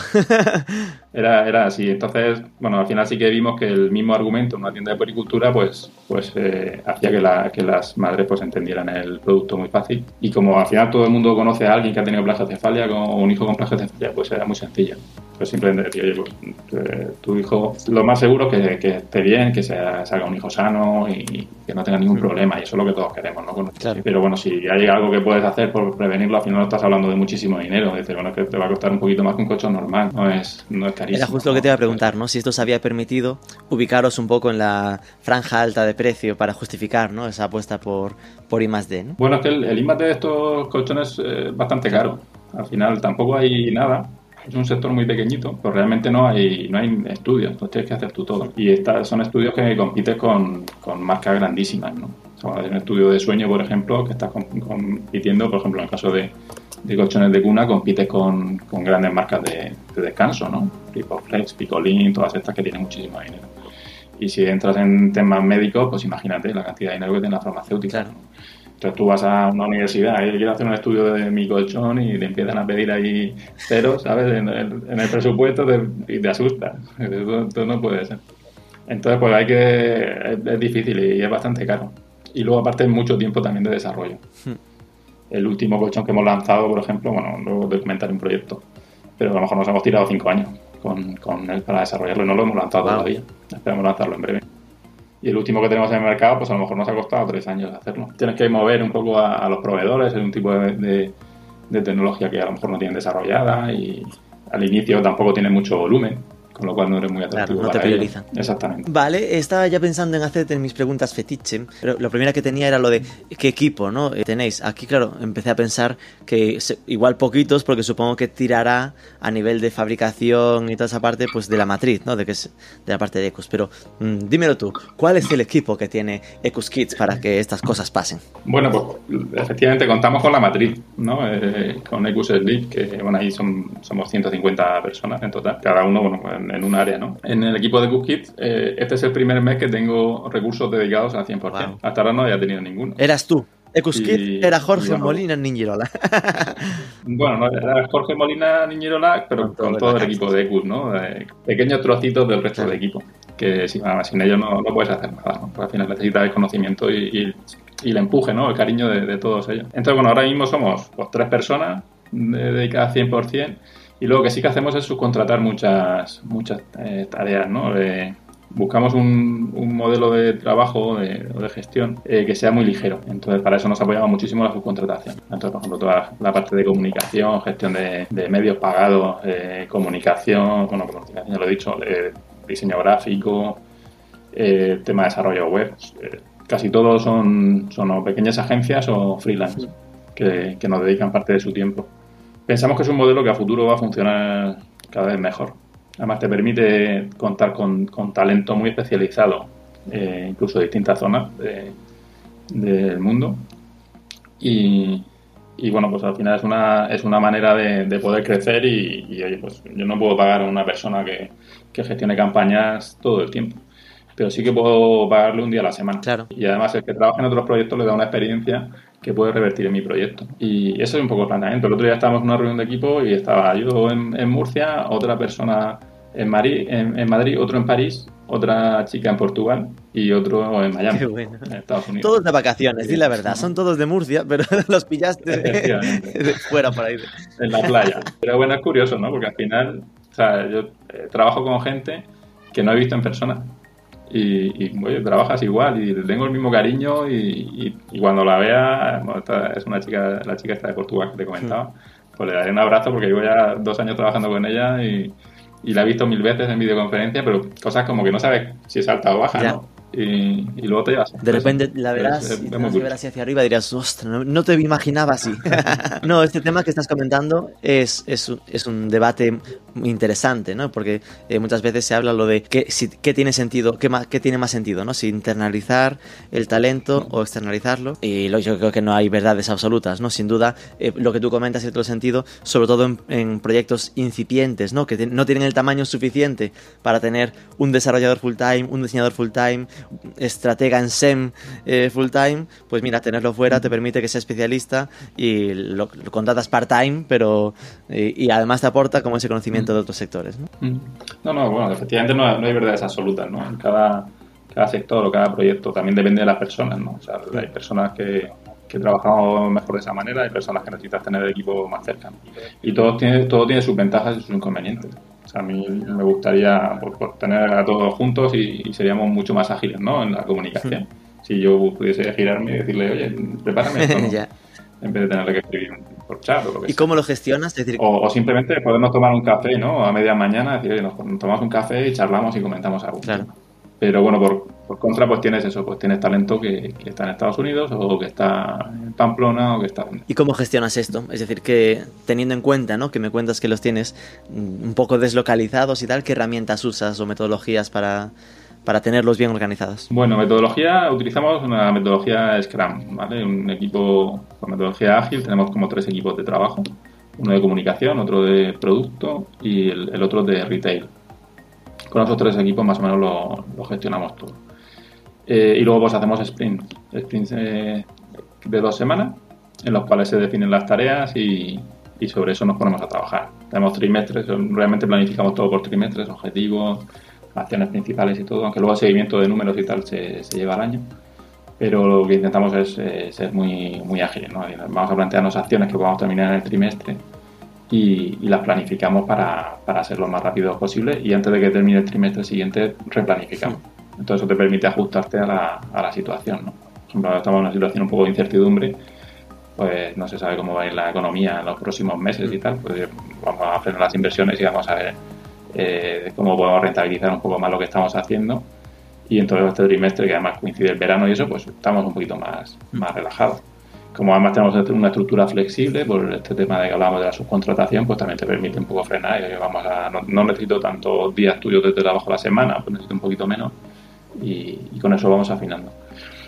era, era así. Entonces, bueno, al final sí que vimos que el mismo argumento en una tienda de pericultura pues, pues eh, hacía que, la, que las madres pues entendieran el producto muy fácil. Y como al final todo el mundo conoce a alguien que ha tenido plagiocefalia o un hijo con plagiocefalia, pues era muy sencillo. Pues simplemente decir, oye, pues, eh, tu hijo, lo más seguro que, que esté bien, que sea, salga un hijo sano y que no tenga ningún problema. Y eso es lo que todos queremos, ¿no? Pero bueno, si hay algo que puedes hacer por prevenirlo, al final no estás hablando de muchísimo dinero. Dices, bueno, que te va a costar un poquito más que un coche normal, no es, no es carísimo. Era justo lo que te iba a preguntar, ¿no? Si esto os había permitido ubicaros un poco en la franja alta de precio para justificar, ¿no? Esa apuesta por, por I D, ¿no? Bueno, es que el, el I D de estos colchones es bastante caro. Al final tampoco hay nada es un sector muy pequeñito, pero realmente no hay, no hay estudios, entonces tienes que hacer tú todo. Y estas son estudios que compites con, con marcas grandísimas, ¿no? hay un estudio de sueño, por ejemplo, que está compitiendo, por ejemplo, en el caso de, de colchones de cuna, compite con, con grandes marcas de, descanso, ¿no? Flex, Picolín, todas estas que tienen muchísimo dinero. Y si entras en temas médicos, pues imagínate la cantidad de dinero que tiene la farmacéutica. Entonces tú vas a una universidad y quieres hacer un estudio de mi colchón y te empiezan a pedir ahí cero, ¿sabes? En el, presupuesto y te asustas. Esto, no puede ser. Entonces, pues hay que. Es, difícil y es bastante caro. Y luego, aparte, mucho tiempo también de desarrollo. Hmm. El último colchón que hemos lanzado, por ejemplo, bueno, luego de comentar un proyecto, pero a lo mejor nos hemos tirado cinco años con, con él para desarrollarlo y no lo hemos lanzado todavía. Esperamos lanzarlo en breve. Y el último que tenemos en el mercado, pues a lo mejor nos ha costado tres años hacerlo. Tienes que mover un poco a, los proveedores, es un tipo de, de, tecnología que a lo mejor no tienen desarrollada y al inicio tampoco tiene mucho volumen con lo cual no eres muy atractivo. no te priorizan. Exactamente. Vale, estaba ya pensando en hacerte mis preguntas fetiche, pero lo primero que tenía era lo de qué equipo, ¿no? Eh, tenéis. Aquí, claro, empecé a pensar que igual poquitos, porque supongo que tirará a nivel de fabricación y toda esa parte, pues de la matriz, ¿no? De que es de la parte de Ecus. Pero mm, dímelo tú, ¿cuál es el equipo que tiene Ecus Kids para que estas cosas pasen? Bueno, pues efectivamente contamos con la matriz, ¿no? Eh, con Ecus Sleep, que bueno, ahí son, somos 150 personas en total. Cada uno, bueno, en un área, ¿no? En el equipo de CookKit, eh, este es el primer mes que tengo recursos dedicados al 100%. Hasta ahora no había tenido ninguno. Eras tú. Ecuskit era Jorge Molina Niñirola. bueno, no, era Jorge Molina Niñirola, pero con, todo, el equipo de Ecus, ¿no? pequeños trocitos del resto del equipo, que sin, sin ellos no, no, puedes hacer nada, ¿no? Porque al final necesitas el conocimiento y, y, el empuje, ¿no? El cariño de, todos ellos. Entonces, bueno, ahora mismo somos pues, tres personas dedicadas 100%. Y luego que sí que hacemos es subcontratar muchas, muchas eh, tareas, ¿no? buscamos un, un, modelo de trabajo o de, gestión eh, que sea muy ligero. Entonces, para eso nos apoyamos muchísimo la subcontratación. Entonces, por ejemplo, toda la parte de comunicación, gestión de, medios pagados, eh, comunicación, bueno, comunicación, ya lo he dicho, diseño gráfico, tema de desarrollo web. casi todos son, son pequeñas agencias o freelance que, que nos dedican parte de su tiempo. Pensamos que es un modelo que a futuro va a funcionar cada vez mejor. Además te permite contar con, talento muy especializado, eh, incluso de distintas zonas del mundo. Y, bueno, pues al final es una, es una manera de, poder crecer y, oye, pues yo no puedo pagar a una persona que, que gestione campañas todo el tiempo pero sí que puedo pagarle un día a la semana. Claro. Y además el que trabaja en otros proyectos le da una experiencia que puede revertir en mi proyecto. Y eso es un poco el planteamiento. El otro día estábamos en una reunión de equipo y estaba yo en, Murcia, otra persona en, en, Madrid, otro en París otra chica en Portugal y otro en Miami, en Estados Unidos. Todos de vacaciones, di la verdad. Son todos de Murcia, pero los pillaste de, fuera por ahí. En la playa. Pero bueno, es curioso, ¿no? Porque al final, o sea, yo eh, trabajo con gente que no he visto en persona. Y, y trabajas igual y tengo el mismo cariño y, cuando la vea, es una chica, la chica esta de Portugal que te comentaba, mm. pues le daré un abrazo porque llevo ya dos años trabajando con ella y, y la he visto mil veces en videoconferencia, pero cosas como que no sabes si es alta o baja, ¿no? Y, luego te llevas. De repente la verás, y verás hacia arriba y dirás, ostras, no, te imaginaba así. no, este tema que estás comentando es, es, es un debate interesante, ¿no? Porque eh, muchas veces se habla lo de qué, si, qué tiene sentido, qué, más, qué tiene más sentido, ¿no? Si internalizar el talento o externalizarlo. Y lo, yo creo que no hay verdades absolutas, ¿no? Sin duda, eh, lo que tú comentas en todo sentido, sobre todo en, proyectos incipientes, ¿no? Que no tienen el tamaño suficiente para tener un desarrollador full time, un diseñador full time, estratega en SEM eh, full time, pues mira, tenerlo fuera te permite que sea especialista y lo, contratas part-time, pero y, además te aporta como ese conocimiento de otros sectores. ¿no? no, no, bueno, efectivamente no, hay verdades absolutas, ¿no? En cada, cada sector o cada proyecto también depende de las personas, ¿no? O sea, hay personas que, que trabajamos mejor de esa manera, hay personas que necesitas tener el equipo más cercano. Y todo tiene, todo tiene sus ventajas y sus inconvenientes. Sea, a mí me gustaría tener a todos juntos y, seríamos mucho más ágiles ¿no? en la comunicación. Si yo pudiese girarme y decirle, oye, prepárame esto, en vez de tenerle que escribir por chat o lo que ¿Y cómo lo gestionas? decir... o, simplemente podemos tomar un café, ¿no? A media mañana, decir, oye, nos tomamos un café y charlamos y comentamos algo. Claro. Pero bueno, por, contra, pues tienes eso, pues tienes talento que, está en Estados Unidos o que está en Pamplona o que está... ¿Y cómo gestionas esto? Es decir, que teniendo en cuenta, ¿no? Que me cuentas que los tienes un poco deslocalizados y tal, ¿qué herramientas usas o metodologías para, para tenerlos bien organizados? Bueno, metodología, utilizamos una metodología Scrum, ¿vale? Un equipo con metodología ágil, tenemos como tres equipos de trabajo, uno de comunicación, otro de producto y el otro de retail con esos tres equipos más o menos lo, gestionamos todo. Eh, y luego pues hacemos sprints, sprints eh, de dos semanas, en los cuales se definen las tareas y, sobre eso nos ponemos a trabajar. Tenemos trimestres, realmente planificamos todo por trimestres, objetivos, acciones principales y todo, aunque luego el seguimiento de números y tal se, lleva al año. Pero lo que intentamos es eh, ser muy, muy ágiles. Vamos a plantearnos acciones que podamos terminar en el trimestre y, las planificamos para, para, ser lo más rápido posible y antes de que termine el trimestre siguiente replanificamos. Entonces eso te permite ajustarte a la, a la situación. ¿no? Por ejemplo, estamos en una situación un poco de incertidumbre, pues no se sabe cómo va a ir la economía en los próximos meses y tal, pues vamos a frenar las inversiones y vamos a ver eh, cómo podemos rentabilizar un poco más lo que estamos haciendo. Y entonces este trimestre, que además coincide el verano y eso, pues estamos un poquito más, más relajados como además tenemos una estructura flexible, por este tema de que hablamos de la subcontratación, pues también te permite un poco frenar. Y vamos a, no, necesito tantos días tuyos de trabajo a la semana, pues necesito un poquito menos y, con eso vamos afinando.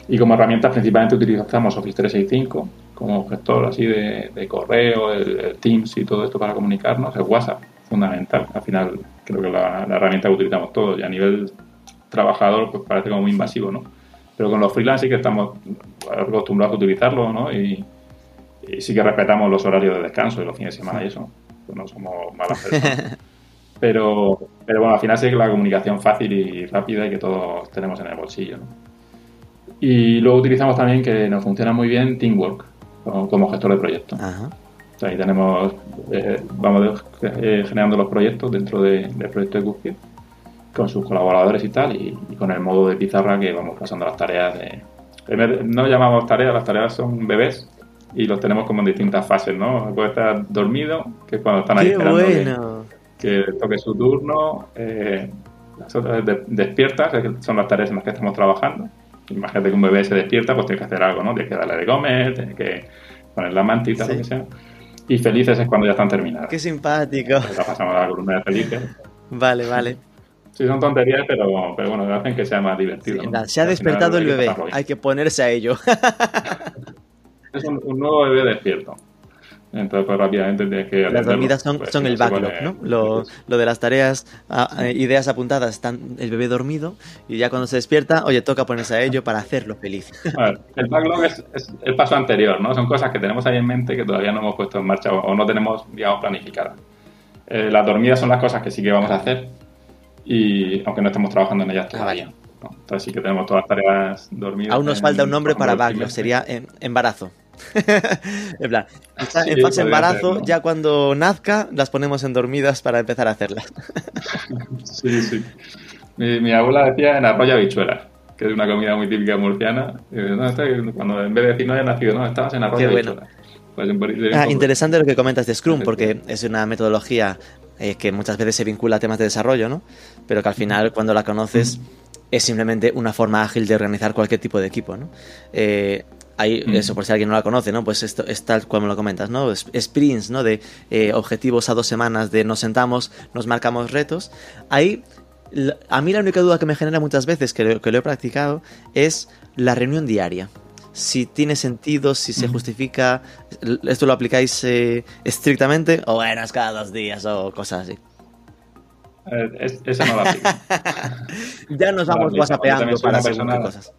Y como herramientas principalmente utilizamos Office 365 como gestor así de, correo, el, Teams y todo esto para comunicarnos, el WhatsApp, fundamental. Al final creo que la, la herramienta que utilizamos todos y a nivel trabajador pues parece como muy invasivo, ¿no? Pero con los freelance sí que estamos acostumbrados a utilizarlo, ¿no? Y, sí que respetamos los horarios de descanso y los fines de semana y eso. Pues no somos malas personas. pero, pero bueno, al final sí que la comunicación fácil y rápida y que todos tenemos en el bolsillo, ¿no? Y luego utilizamos también que nos funciona muy bien Teamwork como, gestor de proyectos. ahí tenemos, eh, vamos eh, generando los proyectos dentro del proyecto de Cookie con sus colaboradores y tal, y, con el modo de pizarra que vamos pasando las tareas de... No llamamos tareas, las tareas son bebés y los tenemos como en distintas fases, ¿no? Puede estar dormido, que es cuando están ahí esperando que, toque su turno, eh, las otras despiertas, que son las tareas en las que estamos trabajando. Imagínate que un bebé se despierta, pues tiene que hacer algo, ¿no? Tiene que darle de comer, tiene que poner la mantita, lo que sea. Y felices es cuando ya están terminadas. Qué simpático. la pasamos a la columna de felices. Vale, vale. Sí, son tonterías, pero, pero bueno, hacen que sea más divertido. Se ha despertado el bebé, hay que ponerse a ello. es un, nuevo bebé despierto. Entonces, pues rápidamente tienes que. Las dormidas son, pues, son el backlog, ¿no? Lo, lo, de las tareas, ideas apuntadas, están el bebé dormido y ya cuando se despierta, oye, toca ponerse a ello para hacerlo feliz. el backlog es, el paso anterior, ¿no? Son cosas que tenemos ahí en mente que todavía no hemos puesto en marcha o, no tenemos, digamos, planificadas. Eh, las dormidas son las cosas que sí que vamos a hacer y aunque no estemos trabajando en ellas Ah, todavía. vale. ¿no? Entonces sí que tenemos todas las tareas dormidas. Aún nos en- falta un nombre para backlog, sería em- embarazo. en plan, está Sí, en fase podría embarazo, ser, ¿no? ya cuando nazca las ponemos en dormidas para empezar a hacerlas. Sí, sí. Mi, mi abuela decía en arroyo habichuelas, que es una comida muy típica murciana. No, está- cuando en vez de decir no había nacido, no, estabas en arroyo Qué bueno. habichuelas. Pues Ah, interesante lo que comentas de Scrum, porque es una metodología eh, que muchas veces se vincula a temas de desarrollo, ¿no? Pero que al final, cuando la conoces, es simplemente una forma ágil de organizar cualquier tipo de equipo, ¿no? Eh, hay, eso por si alguien no la conoce, ¿no? Pues esto es tal como lo comentas, ¿no? Sprints, ¿no? De eh, objetivos a dos semanas, de nos sentamos, nos marcamos retos. Ahí, a mí la única duda que me genera muchas veces, que lo, que lo he practicado, es la reunión diaria. Si tiene sentido, si se justifica, ¿esto lo aplicáis eh, estrictamente? O bueno, es cada dos días o cosas así. Eh, es- esa no la aplico. Ya nos No, vamos whatsappeando para persona- cosas.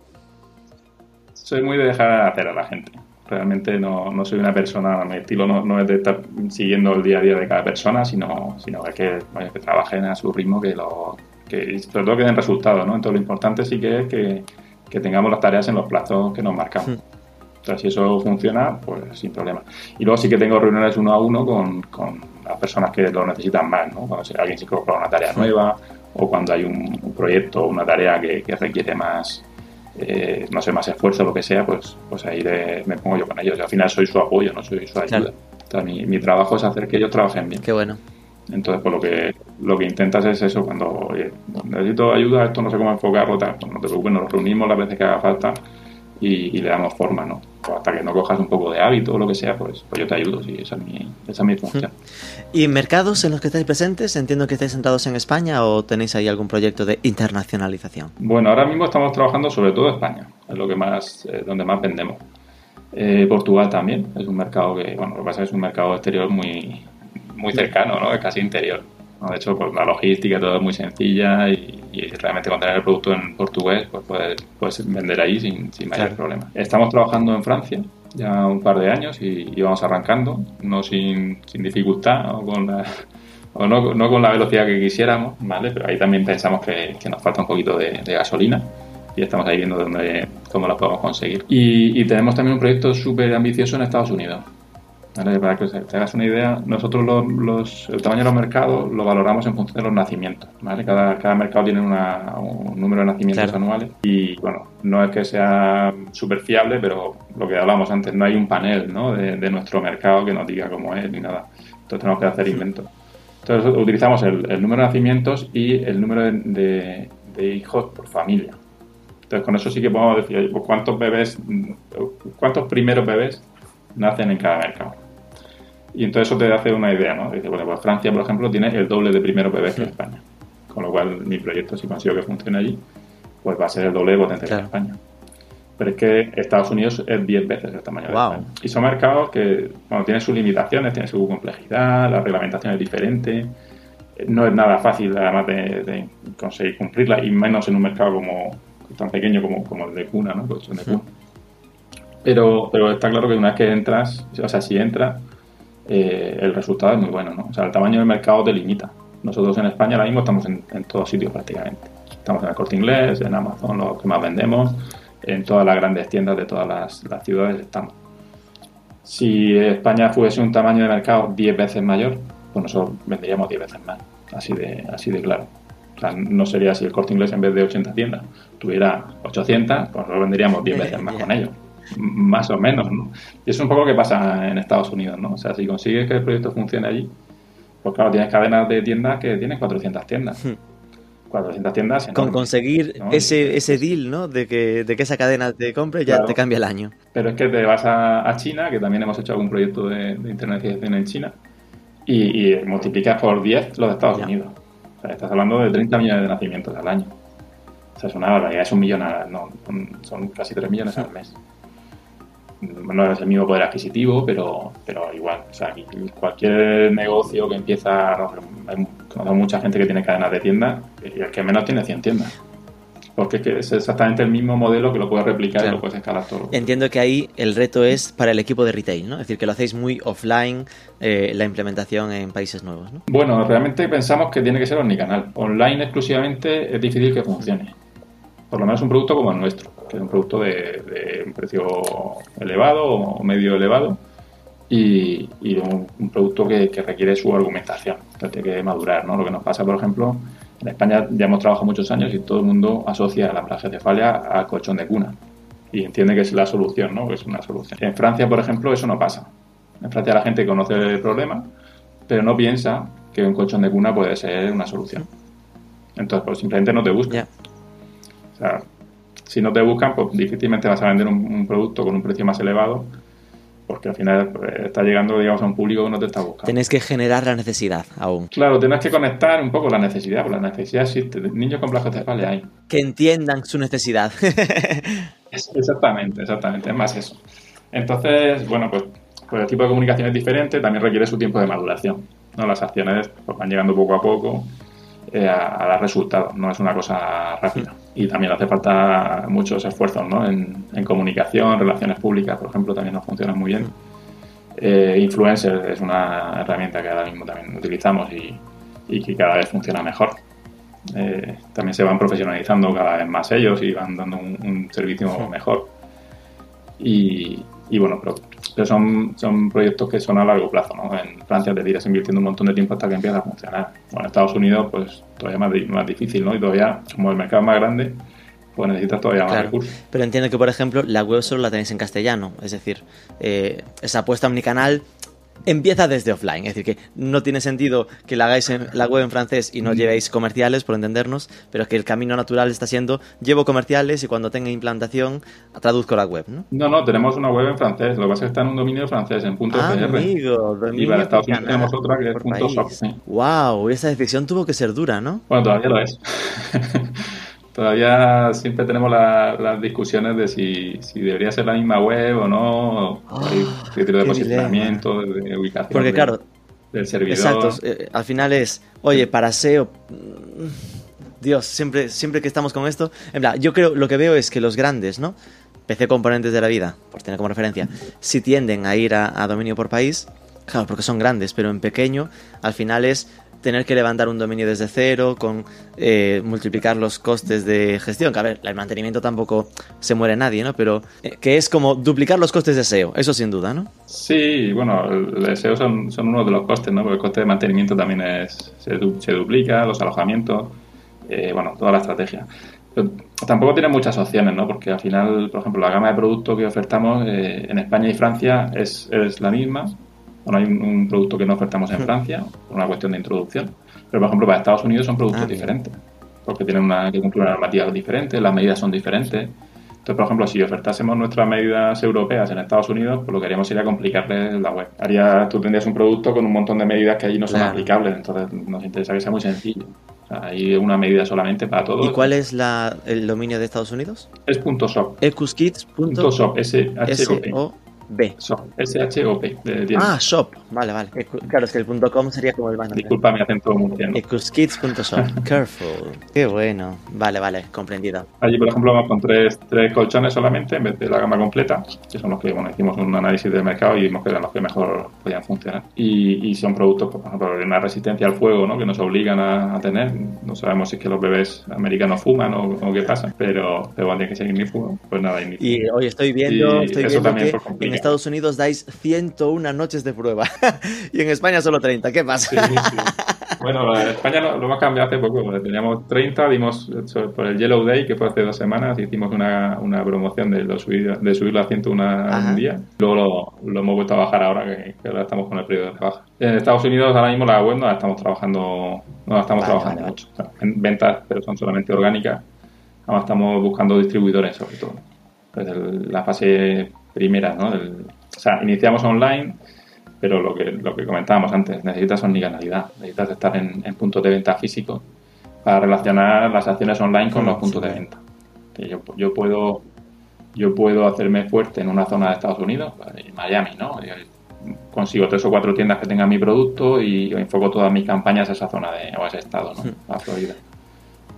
soy muy de dejar hacer a la gente. Realmente no, no soy una persona, mi estilo no, no es de estar siguiendo el día a día de cada persona, sino, sino que, que trabajen a su ritmo, que lo que sobre todo que den resultados, ¿no? Entonces lo importante sí que es que, que tengamos las tareas en los plazos que nos marcamos. Hmm. Entonces si eso funciona, pues sin problema. Y luego sí que tengo reuniones uno a uno con, con las personas que lo necesitan más, ¿no? Cuando alguien se incorpora una tarea nueva o cuando hay un, un proyecto o una tarea que, que requiere más, eh, no sé, más esfuerzo o lo que sea, pues, pues ahí de- me pongo yo con ellos. Y al final soy su apoyo, no soy su ayuda. Claro. Sea, mi, mi trabajo es hacer que ellos trabajen bien. Qué bueno. Entonces, pues lo que, lo que intentas es eso, cuando oye, necesito ayuda, esto no sé cómo enfocarlo, tal, pues no te preocupes, nos reunimos las veces que haga falta y, y le damos forma, ¿no? Pues hasta que no cojas un poco de hábito o lo que sea, pues, pues yo te ayudo, sí, esa es mi, esa es mi función. ¿Y mercados en los que estáis presentes? Entiendo que estáis centrados en España o tenéis ahí algún proyecto de internacionalización. Bueno, ahora mismo estamos trabajando sobre todo España, es lo que más, eh, donde más vendemos. Eh, Portugal también, es un mercado que, bueno, lo que pasa es que es un mercado exterior muy, muy cercano, ¿no? Es casi interior. ¿no? De hecho, pues la logística todo es muy sencilla y, y realmente con tener el producto en portugués, pues puedes, puedes vender ahí sin, sin mayor Claro. problema. Estamos trabajando en Francia ya un par de años y, y vamos arrancando, no sin, sin dificultad o con la, o no, no con la velocidad que quisiéramos, ¿vale? Pero ahí también pensamos que, que nos falta un poquito de, de gasolina y estamos ahí viendo dónde, cómo la podemos conseguir. Y, y tenemos también un proyecto súper ambicioso en Estados Unidos. ¿Vale? Para que te hagas una idea, nosotros los, los- el tamaño de los mercados lo valoramos en función de los nacimientos. ¿vale? Cada, cada mercado tiene una- un número de nacimientos Claro. anuales y bueno, no es que sea súper fiable, pero lo que hablábamos antes, no hay un panel ¿no? de, de nuestro mercado que nos diga cómo es ni nada. Entonces tenemos que hacer inventos. Entonces utilizamos el, el número de nacimientos y el número de, de- de hijos por familia. Entonces con eso sí que podemos decir pues, cuántos bebés, cuántos primeros bebés nacen en cada mercado. Y entonces eso te hace una idea, ¿no? Dice, bueno, pues Francia, por ejemplo, tiene el doble de primeros bebés que España. Con lo cual mi proyecto, si consigo que funcione allí, pues va a ser el doble de potencia Claro. que España. Pero es que Estados Unidos es 10 veces el tamaño Wow. de España. Y son mercados que, bueno, tienen sus limitaciones, tienen su complejidad, la reglamentación es diferente. No es nada fácil, además, de, de conseguir cumplirla, y menos en un mercado como tan pequeño como, como el de cuna, ¿no? Colchón de cuna. Pero, pero está claro que una vez que entras, o sea, si entras, eh, el resultado es muy bueno, ¿no? O sea, el tamaño del mercado te limita. Nosotros en España ahora mismo estamos en, en todos sitios prácticamente. Estamos en el Corte Inglés, en Amazon, lo que más vendemos, en todas las grandes tiendas de todas las, las ciudades estamos. Si España fuese un tamaño de mercado 10 veces mayor, pues nosotros venderíamos 10 veces más, así de, así de claro. O sea, no sería si el Corte Inglés en vez de 80 tiendas tuviera 800, pues nosotros venderíamos 10 veces más con ellos. Más o menos, ¿no? Y es un poco lo que pasa en Estados Unidos, ¿no? O sea, si consigues que el proyecto funcione allí, pues claro, tienes cadenas de tiendas que tienen 400 tiendas. 400 tiendas Con conseguir ¿no? ese, ese deal, ¿no? De que, de que esa cadena te compre ya Claro. te cambia el año. Pero es que te vas a, a China, que también hemos hecho algún proyecto de, de internacionalización en China, y, y multiplicas por 10 los de Estados Ya. Unidos. O sea, estás hablando de 30 millones de nacimientos al año. O sea, es una barbaridad, es un millón, a- no, son, son casi 3 millones al mes. No es el mismo poder adquisitivo, pero, pero igual. O sea, cualquier negocio que empieza, hay conozco mucha gente que tiene cadenas de tiendas y el que menos tiene 100 tiendas. porque es exactamente el mismo modelo que lo puedes replicar y lo puedes escalar todo. Entiendo que ahí el reto es para el equipo de retail, ¿no? Es decir, que lo hacéis muy offline eh, la implementación en países nuevos, ¿no? Bueno, realmente pensamos que tiene que ser omnicanal. Online exclusivamente es difícil que funcione. Por lo menos un producto como el nuestro, que es un producto de, un precio elevado o medio elevado y, un, producto que, requiere su argumentación, que tiene que madurar, ¿no? Lo que nos pasa, por ejemplo, en España ya hemos trabajado muchos años y todo el mundo asocia la plagiocefalia al colchón de cuna y entiende que es la solución, ¿no? Que es una solución. En Francia, por ejemplo, eso no pasa. En Francia la gente conoce el problema, pero no piensa que un colchón de cuna puede ser una solución. Entonces, pues simplemente no te buscan. O sea, si no te buscan, pues difícilmente vas a vender un producto con un precio más elevado porque al final pues, está llegando, digamos, a un público que no te está buscando. Tienes que generar la necesidad aún. Claro, tienes que conectar un poco la necesidad, porque la necesidad existe. Niños con plagiocefales hay. Que entiendan su necesidad. exactamente, exactamente, es más eso. Entonces, bueno, pues, pues, el tipo de comunicación es diferente, también requiere su tiempo de maduración. ¿no? Las acciones pues, van llegando poco a poco eh, a, dar resultados, no es una cosa rápida. Y también hace falta muchos esfuerzos ¿no? en, comunicación, relaciones públicas, por ejemplo, también nos funcionan muy bien. Eh, influencer es una herramienta que ahora mismo también utilizamos y, que cada vez funciona mejor. Eh, también se van profesionalizando cada vez más ellos y van dando un, servicio mejor. Y, y bueno, pero pero son, son proyectos que son a largo plazo, ¿no? En Francia te tiras invirtiendo un montón de tiempo hasta que empieza a funcionar. Bueno, en Estados Unidos, pues todavía más, más difícil, ¿no? Y todavía, como el mercado es más grande, pues necesitas todavía más recursos. Pero entiendo que, por ejemplo, la web solo la tenéis en castellano, es decir, eh, esa apuesta omnicanal empieza desde offline. Es decir, que no tiene sentido que la hagáis en la web en francés y no llevéis comerciales, por entendernos, pero que el camino natural está siendo llevo comerciales y cuando tenga implantación traduzco la web, ¿no? No, no, tenemos una web en francés. Lo que pasa es que está en un dominio francés, en punto ah, Amigo, y para Estados Unidos tenemos otra que es punto. Wow, esa decisión tuvo que ser dura, ¿no? Bueno, todavía lo es. Todavía siempre tenemos las discusiones de si, debería ser la misma web o no, oh, hay de posicionamiento, de ubicación Porque, claro, del servidor. Exacto, eh, al final es, oye, para SEO, mm, Dios, siempre, siempre que estamos con esto, en plan, yo creo, lo que veo es que los grandes, ¿no? PC componentes de la vida, por tener como referencia, si tienden a ir a dominio por país, claro, porque son grandes, pero en pequeño, al final es tener que levantar un dominio desde cero, con eh, multiplicar los costes de gestión, que a ver, el mantenimiento tampoco se muere nadie, ¿no? Pero eh, que es como duplicar los costes de SEO, eso sin duda, ¿no? Sí, bueno, el SEO son, uno de los costes, ¿no? Porque el coste de mantenimiento también es, se, duplica, los alojamientos, eh, bueno, toda la estrategia. Tampoco tiene muchas opciones, ¿no? Porque al final, por ejemplo, la gama de productos que ofertamos en España y Francia es la misma, bueno, hay un, producto que no ofertamos en Francia, por una cuestión de introducción. Pero, por ejemplo, para Estados Unidos son productos ah, diferentes, porque tienen una, que cumplir una normativa diferente, las medidas son diferentes. Entonces, por ejemplo, si ofertásemos nuestras medidas europeas en Estados Unidos, pues lo que haríamos sería complicarles la web. Haría, tú tendrías un producto con un montón de medidas que allí no son aplicables, entonces nos interesa que sea muy sencillo. O sea, hay una medida solamente para todo. ¿Y cuál es la, el dominio de Estados Unidos? Es .shop. Ecuskids.shop. S-H-O-P. B. S-H-O-P. Ah, shop. Vale, vale. Claro, es que el .com sería como el más Disculpa mi acento murciano. Ecuskids.shop. Careful. Qué bueno. Vale, vale, comprendido. Allí, por ejemplo, vamos con tres, tres colchones solamente en vez de la gama completa, que son los que, bueno, hicimos un análisis del mercado y vimos que eran los que mejor podían funcionar. Y, y son productos, pues, por ejemplo, de una resistencia al fuego, ¿no? Que nos obligan a, tener. No sabemos si es que los bebés americanos fuman o, qué pasa, pero, pero bueno, que seguir mi fuego. Pues nada, y, y hoy estoy viendo, estoy viendo que Estados Unidos dais 101 noches de prueba y en España solo 30. ¿Qué pasa? Bueno, en España lo, hemos cambiado hace poco. Teníamos 30, dimos por el Yellow Day, que fue hace dos semanas, hicimos una, una promoción de, lo subir, de subirlo a 101 un día. Luego lo, hemos vuelto a bajar ahora que, ahora estamos con el periodo de baja. En Estados Unidos ahora mismo la web no la estamos trabajando, no la estamos trabajando mucho. en ventas, pero son solamente orgánicas. Además estamos buscando distribuidores sobre todo. Pues la fase primera, ¿no? o sea, iniciamos online, pero lo que, lo que comentábamos antes, necesitas omnicanalidad, necesitas estar en, puntos de venta físicos para relacionar las acciones online con los puntos de venta. Yo, yo, puedo yo puedo hacerme fuerte en una zona de Estados Unidos, en Miami, ¿no? consigo tres o cuatro tiendas que tengan mi producto y enfoco todas mis campañas a esa zona de, o a ese estado, ¿no? A Florida.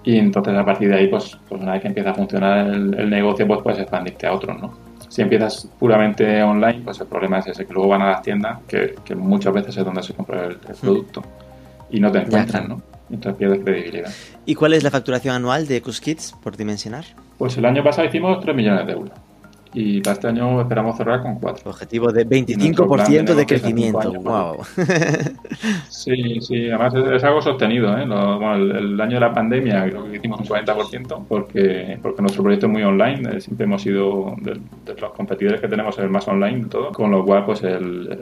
Y entonces a partir de ahí, pues, pues una vez que empieza a funcionar el, negocio, pues puedes expandirte a otros, ¿no? Si empiezas puramente online, pues el problema es ese, que luego van a las tiendas, que, muchas veces es donde se compra el, mm. producto, y no te encuentran, ¿no? Entonces pierdes credibilidad. ¿Y cuál es la facturación anual de EcusKids, por dimensionar? Pues el año pasado hicimos 3 millones de euros y para este año esperamos cerrar con 4. Objetivo de 25% de, crecimiento. Wow. Sí, sí, además es, algo sostenido. ¿eh? el, año de la pandemia creo que hicimos un 40% porque, porque nuestro proyecto es muy online. Eh, siempre hemos sido de, los competidores que tenemos el más online de todo, con lo cual pues el,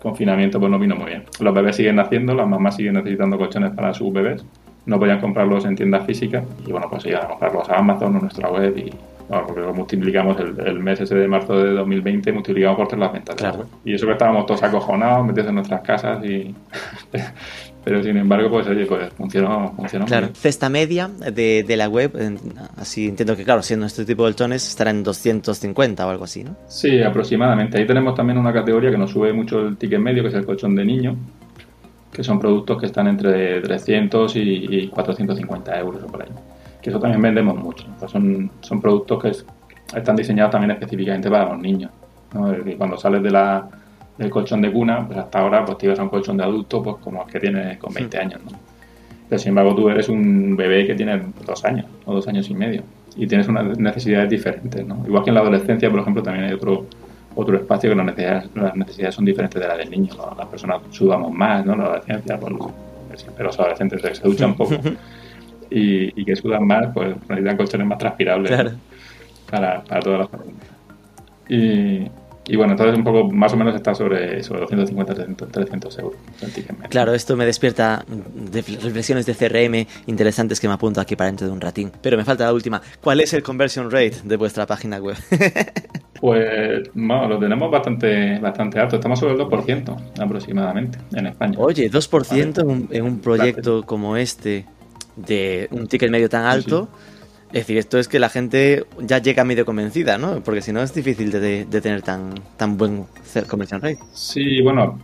confinamiento pues no vino muy bien. Los bebés siguen naciendo, las mamás siguen necesitando colchones para sus bebés. No podían comprarlos en tiendas físicas y bueno, pues iban a comprarlos a Amazon o nuestra web y, porque multiplicamos el, mes ese de marzo de 2020, multiplicamos por tres las ventas. Y eso que estábamos todos acojonados, metidos en nuestras casas y... Pero sin embargo, pues oye, pues funcionó, funcionó Claro, cesta media de, de, la web, así entiendo que claro, siendo este tipo de tones estará en 250 o algo así, ¿no? Sí, aproximadamente. Ahí tenemos también una categoría que nos sube mucho el ticket medio, que es el colchón de niño, que son productos que están entre 300 y 450 euros o por ahí que eso también vendemos mucho. son, son productos que están diseñados también específicamente para los niños. Y cuando sales de la, del colchón de cuna, pues hasta ahora pues te ibas a un colchón de adulto pues como el que tienes con 20 años. ¿no? Pero sin embargo tú eres un bebé que tiene dos años o dos años y medio y tienes unas necesidades diferentes. ¿no? Igual que en la adolescencia, por ejemplo, también hay otro otro espacio que las necesidades, las necesidades son diferentes de las del niño. Las personas sudamos más, ¿no? La adolescencia, pues, pero los adolescentes se duchan poco. y, que sudan más, pues necesitan colchones más transpirables para, para todas las familias. Y, y bueno, entonces un poco más o menos está sobre, sobre 250, 300, 300 euros. Claro, esto me despierta reflexiones de CRM interesantes que me apunto aquí para dentro de un ratín. Pero me falta la última. ¿Cuál es el conversion rate de vuestra página web? pues bueno, lo tenemos bastante, bastante alto. Estamos sobre el 2% aproximadamente en España. Oye, 2% en un proyecto como este de un ticket medio tan alto. Es decir, esto es que la gente ya llega medio convencida, ¿no? Porque si no es difícil de, tener tan, tan buen conversion rate. Sí, bueno,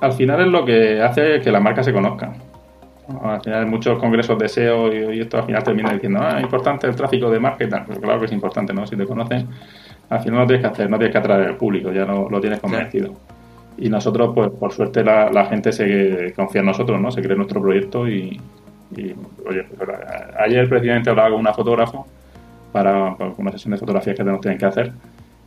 al, final es lo que hace que la marca se conozca. Al final muchos congresos de SEO y, esto al final termina diciendo, ah, es importante el tráfico de tal. Pero claro que es importante, ¿no? Si te conocen, al final no tienes que hacer, no tienes que atraer al público, ya no lo tienes convencido. Y nosotros, pues por suerte, la, la gente se confía en nosotros, ¿no? Se cree en nuestro proyecto y, y, oye, pues, ayer precisamente hablaba con una fotógrafo para, una sesión de fotografías que nos tienen que hacer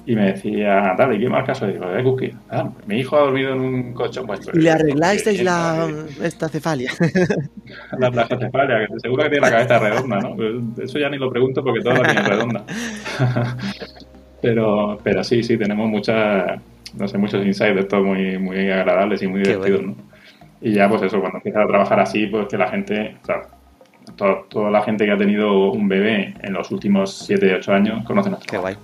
y me decía, dale, ¿qué marca soy? Digo, de Cookie. Ah, mi hijo ha dormido en un colchón. Pues, ¿Le arreglasteis la, esta cefalia? La, cefalia, que seguro que tiene la cabeza redonda, ¿no? Eso ya ni lo pregunto porque toda la tiene redonda. pero, pero sí, sí, tenemos muchas, no sé, muchos insights de esto muy, muy agradables y muy divertidos, ¿no? Y ya, pues eso, cuando empiezas a trabajar así, pues que la gente, o sea, toda, la gente que ha tenido un bebé en los últimos 7, 8 años conoce nuestro Qué guay.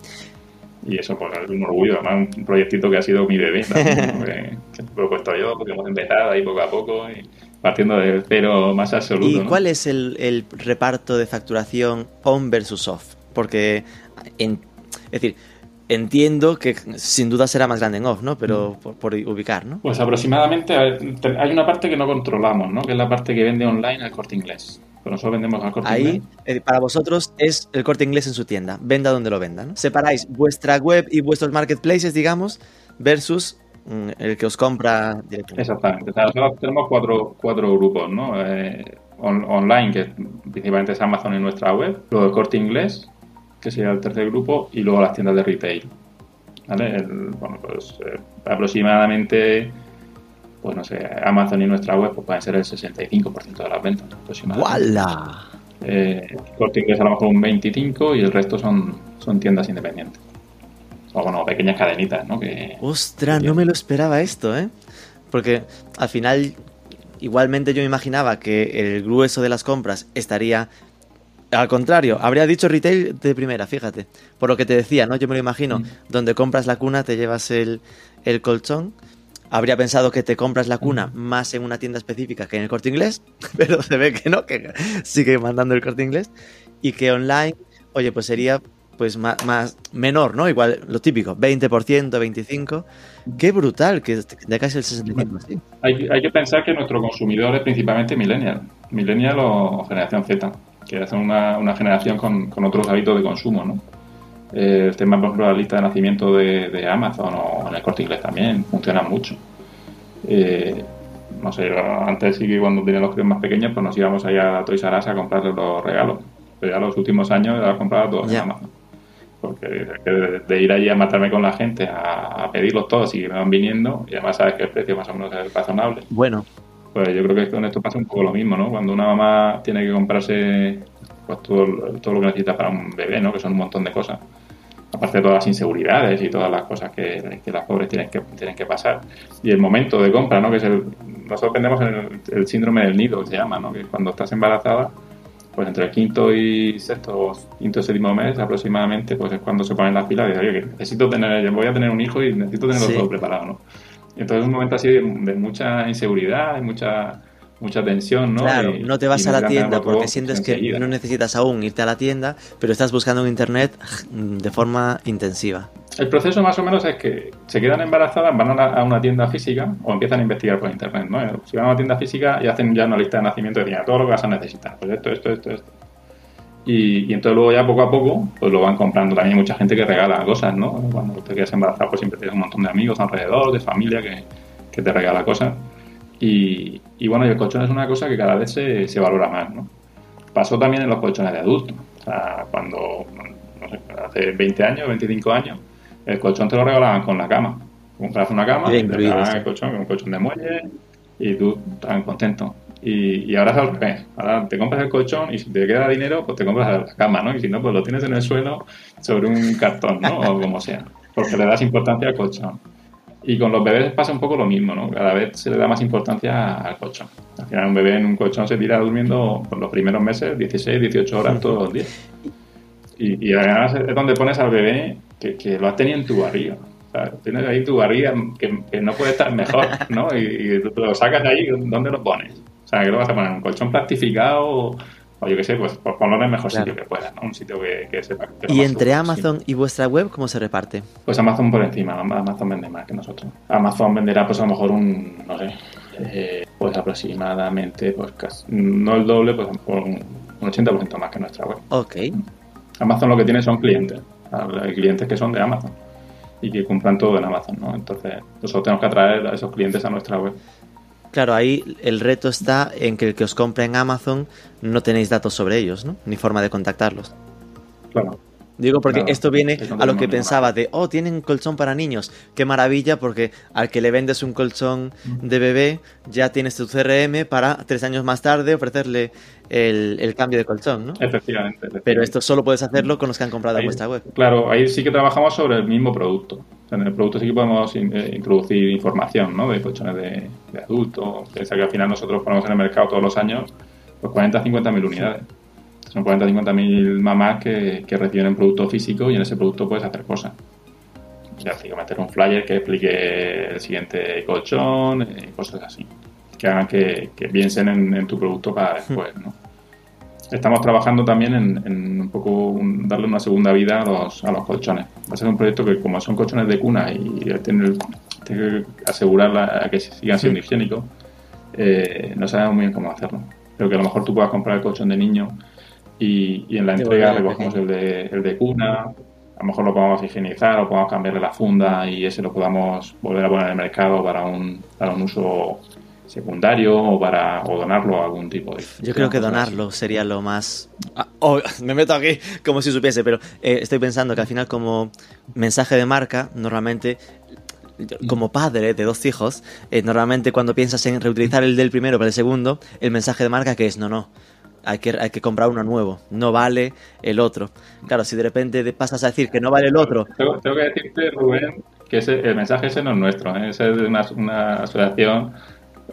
Y eso, pues es un orgullo, además, un proyectito que ha sido mi bebé, que, lo he puesto yo, porque hemos empezado ahí poco a poco, y partiendo de cero más absoluto. ¿Y cuál es el, el, reparto de facturación on versus off? Porque, en, es decir, entiendo que sin duda será más grande en off, ¿no? Pero mm. por, ubicar, ¿no? Pues aproximadamente hay una parte que no controlamos, ¿no? Que es la parte que vende online al corte inglés. Pero nosotros vendemos al corte Ahí, inglés. Eh, para vosotros es el corte inglés en su tienda. Venda donde lo venda, ¿no? Separáis vuestra web y vuestros marketplaces, digamos, versus mm, el que os compra directamente. Exactamente. tenemos cuatro, cuatro grupos, ¿no? Eh, online, que principalmente es Amazon y nuestra web. Luego el corte inglés, que sería el tercer grupo, y luego las tiendas de retail. ¿Vale? bueno, pues eh, aproximadamente, pues no sé, Amazon y nuestra web pues pueden ser el 65% de las ventas aproximadamente. ¡Wala! Eh, corte inglés a lo mejor un 25% y el resto son, son tiendas independientes. O bueno, pequeñas cadenitas, ¿no? Que, Ostras, no me lo esperaba esto, ¿eh? Porque al final, igualmente yo me imaginaba que el grueso de las compras estaría al contrario, habría dicho retail de primera, fíjate. Por lo que te decía, ¿no? Yo me lo imagino. Mm. Donde compras la cuna, te llevas el, colchón. Habría pensado que te compras la cuna mm. más en una tienda específica que en el corte inglés, pero se ve que no, que sigue mandando el corte inglés. Y que online, oye, pues sería pues más, más menor, ¿no? Igual lo típico, 20%, 25%. Qué brutal, que de casi el 65%. Hay, hay que pensar que nuestro consumidor es principalmente millennial. millennial o generación Z, que es una, una generación con, con, otros hábitos de consumo, ¿no? Eh, el tema, por ejemplo, la lista de nacimiento de, de, Amazon o en el corte inglés también funciona mucho. Eh, no sé, antes sí que cuando tenía los críos más pequeños, pues nos íbamos allá a Toys R Us a comprarles los regalos. Pero ya los últimos años he comprado todos yeah. en Amazon. Porque de, de, ir allí a matarme con la gente, a, a, pedirlos todos y me van viniendo, y además sabes que el precio más o menos es razonable. Bueno. Pues yo creo que con esto pasa un poco lo mismo, ¿no? Cuando una mamá tiene que comprarse pues todo, todo lo que necesita para un bebé, ¿no? Que son un montón de cosas aparte de todas las inseguridades y todas las cosas que, que, las pobres tienen que, tienen que pasar. Y el momento de compra, ¿no? que es el, nosotros vendemos el, el síndrome del nido, que se llama, ¿no? que cuando estás embarazada, pues entre el quinto y sexto, quinto y séptimo mes aproximadamente, pues es cuando se ponen las pilas y dicen, oye, que necesito tener, voy a tener un hijo y necesito tenerlo sí. todo preparado, ¿no? Entonces es un momento así de, de mucha inseguridad y mucha mucha tensión, ¿no? Claro, y, no te vas a la tienda porque sientes que enseguida. no necesitas aún irte a la tienda, pero estás buscando en internet de forma intensiva. El proceso más o menos es que se quedan embarazadas, van a una tienda física o empiezan a investigar por internet, ¿no? Si van a una tienda física y hacen ya una lista de nacimiento y dicen todo lo que vas a necesitar, pues esto, esto, esto, esto. Y, y, entonces luego ya poco a poco pues lo van comprando. También hay mucha gente que regala cosas, ¿no? Cuando te quedas embarazada pues siempre tienes un montón de amigos alrededor, de familia que, que te regala cosas. Y, y, bueno, el colchón es una cosa que cada vez se, se, valora más, ¿no? Pasó también en los colchones de adultos. O sea, cuando, no sé, hace 20 años, 25 años, el colchón te lo regalaban con la cama. Comprabas una cama, y te regalaban el colchón, un colchón de muelle, y tú estabas contento. Y, ahora es al revés. Ahora te compras el colchón y si te queda dinero, pues te compras la cama, ¿no? Y si no, pues lo tienes en el suelo sobre un cartón, ¿no? O como sea. Porque le das importancia al colchón. Y con los bebés pasa un poco lo mismo, ¿no? Cada vez se le da más importancia al colchón. Al final un bebé en un colchón se tira durmiendo por los primeros meses 16, 18 horas todos los días. Y, además es donde pones al bebé que, lo has tenido en tu barriga. Sea, tienes ahí tu barriga que, no puede estar mejor, ¿no? Y, y lo sacas ahí, ¿dónde lo pones? O sea, que lo vas a poner un colchón plastificado o yo qué sé, pues, pues ponlo en el mejor claro. sitio que puedas, ¿no? Un sitio que, que sepa que ¿Y entre Amazon y vuestra web cómo se reparte? Pues Amazon por encima, Amazon vende más que nosotros. Amazon venderá pues a lo mejor un, no sé, eh, pues aproximadamente, pues casi, no el doble, pues un, un 80% más que nuestra web. Ok. Amazon lo que tiene son clientes, hay clientes que son de Amazon y que compran todo en Amazon, ¿no? Entonces nosotros tenemos que atraer a esos clientes a nuestra web. Claro, ahí el reto está en que el que os compre en Amazon no tenéis datos sobre ellos, ¿no? Ni forma de contactarlos. Claro. Digo porque claro, esto viene a lo que pensaba de, oh, tienen colchón para niños. Qué maravilla porque al que le vendes un colchón de bebé ya tienes tu CRM para tres años más tarde ofrecerle el, el cambio de colchón, ¿no? Efectivamente, efectivamente, Pero esto solo puedes hacerlo con los que han comprado ahí, vuestra web. Claro, ahí sí que trabajamos sobre el mismo producto. En el producto sí que podemos in, eh, introducir información, ¿no? De colchones de, de adultos. Piensa que al final nosotros ponemos en el mercado todos los años pues 40 a 50 mil unidades. Son 40 a 50 mil mamás que, que, reciben un producto físico y en ese producto puedes hacer cosas. Ya que meter un flyer que explique el siguiente colchón y cosas así. Que hagan que, que piensen en, en, tu producto para después, ¿no? Estamos trabajando también en, en un poco un, darle una segunda vida a los, a los colchones. Va a ser un proyecto que como son colchones de cuna y tiene, tiene que asegurar que sigan siendo sí. higiénicos, eh, no sabemos muy bien cómo hacerlo. Pero que a lo mejor tú puedas comprar el colchón de niño y, y en la entrega recogemos el de, el de cuna, a lo mejor lo podamos higienizar o podamos cambiarle la funda y ese lo podamos volver a poner en el mercado para un, para un uso secundario o para o donarlo a algún tipo de yo creo que donarlo así. sería lo más ah, oh, me meto aquí como si supiese pero eh, estoy pensando que al final como mensaje de marca normalmente como padre de dos hijos eh, normalmente cuando piensas en reutilizar el del primero para el segundo el mensaje de marca que es no no hay que, hay que comprar uno nuevo, no vale el otro. Claro, si de repente pasas a decir que no vale el otro. Tengo, tengo que decirte, Rubén, que ese, el mensaje ese no es nuestro, ¿eh? ese es de una, una asociación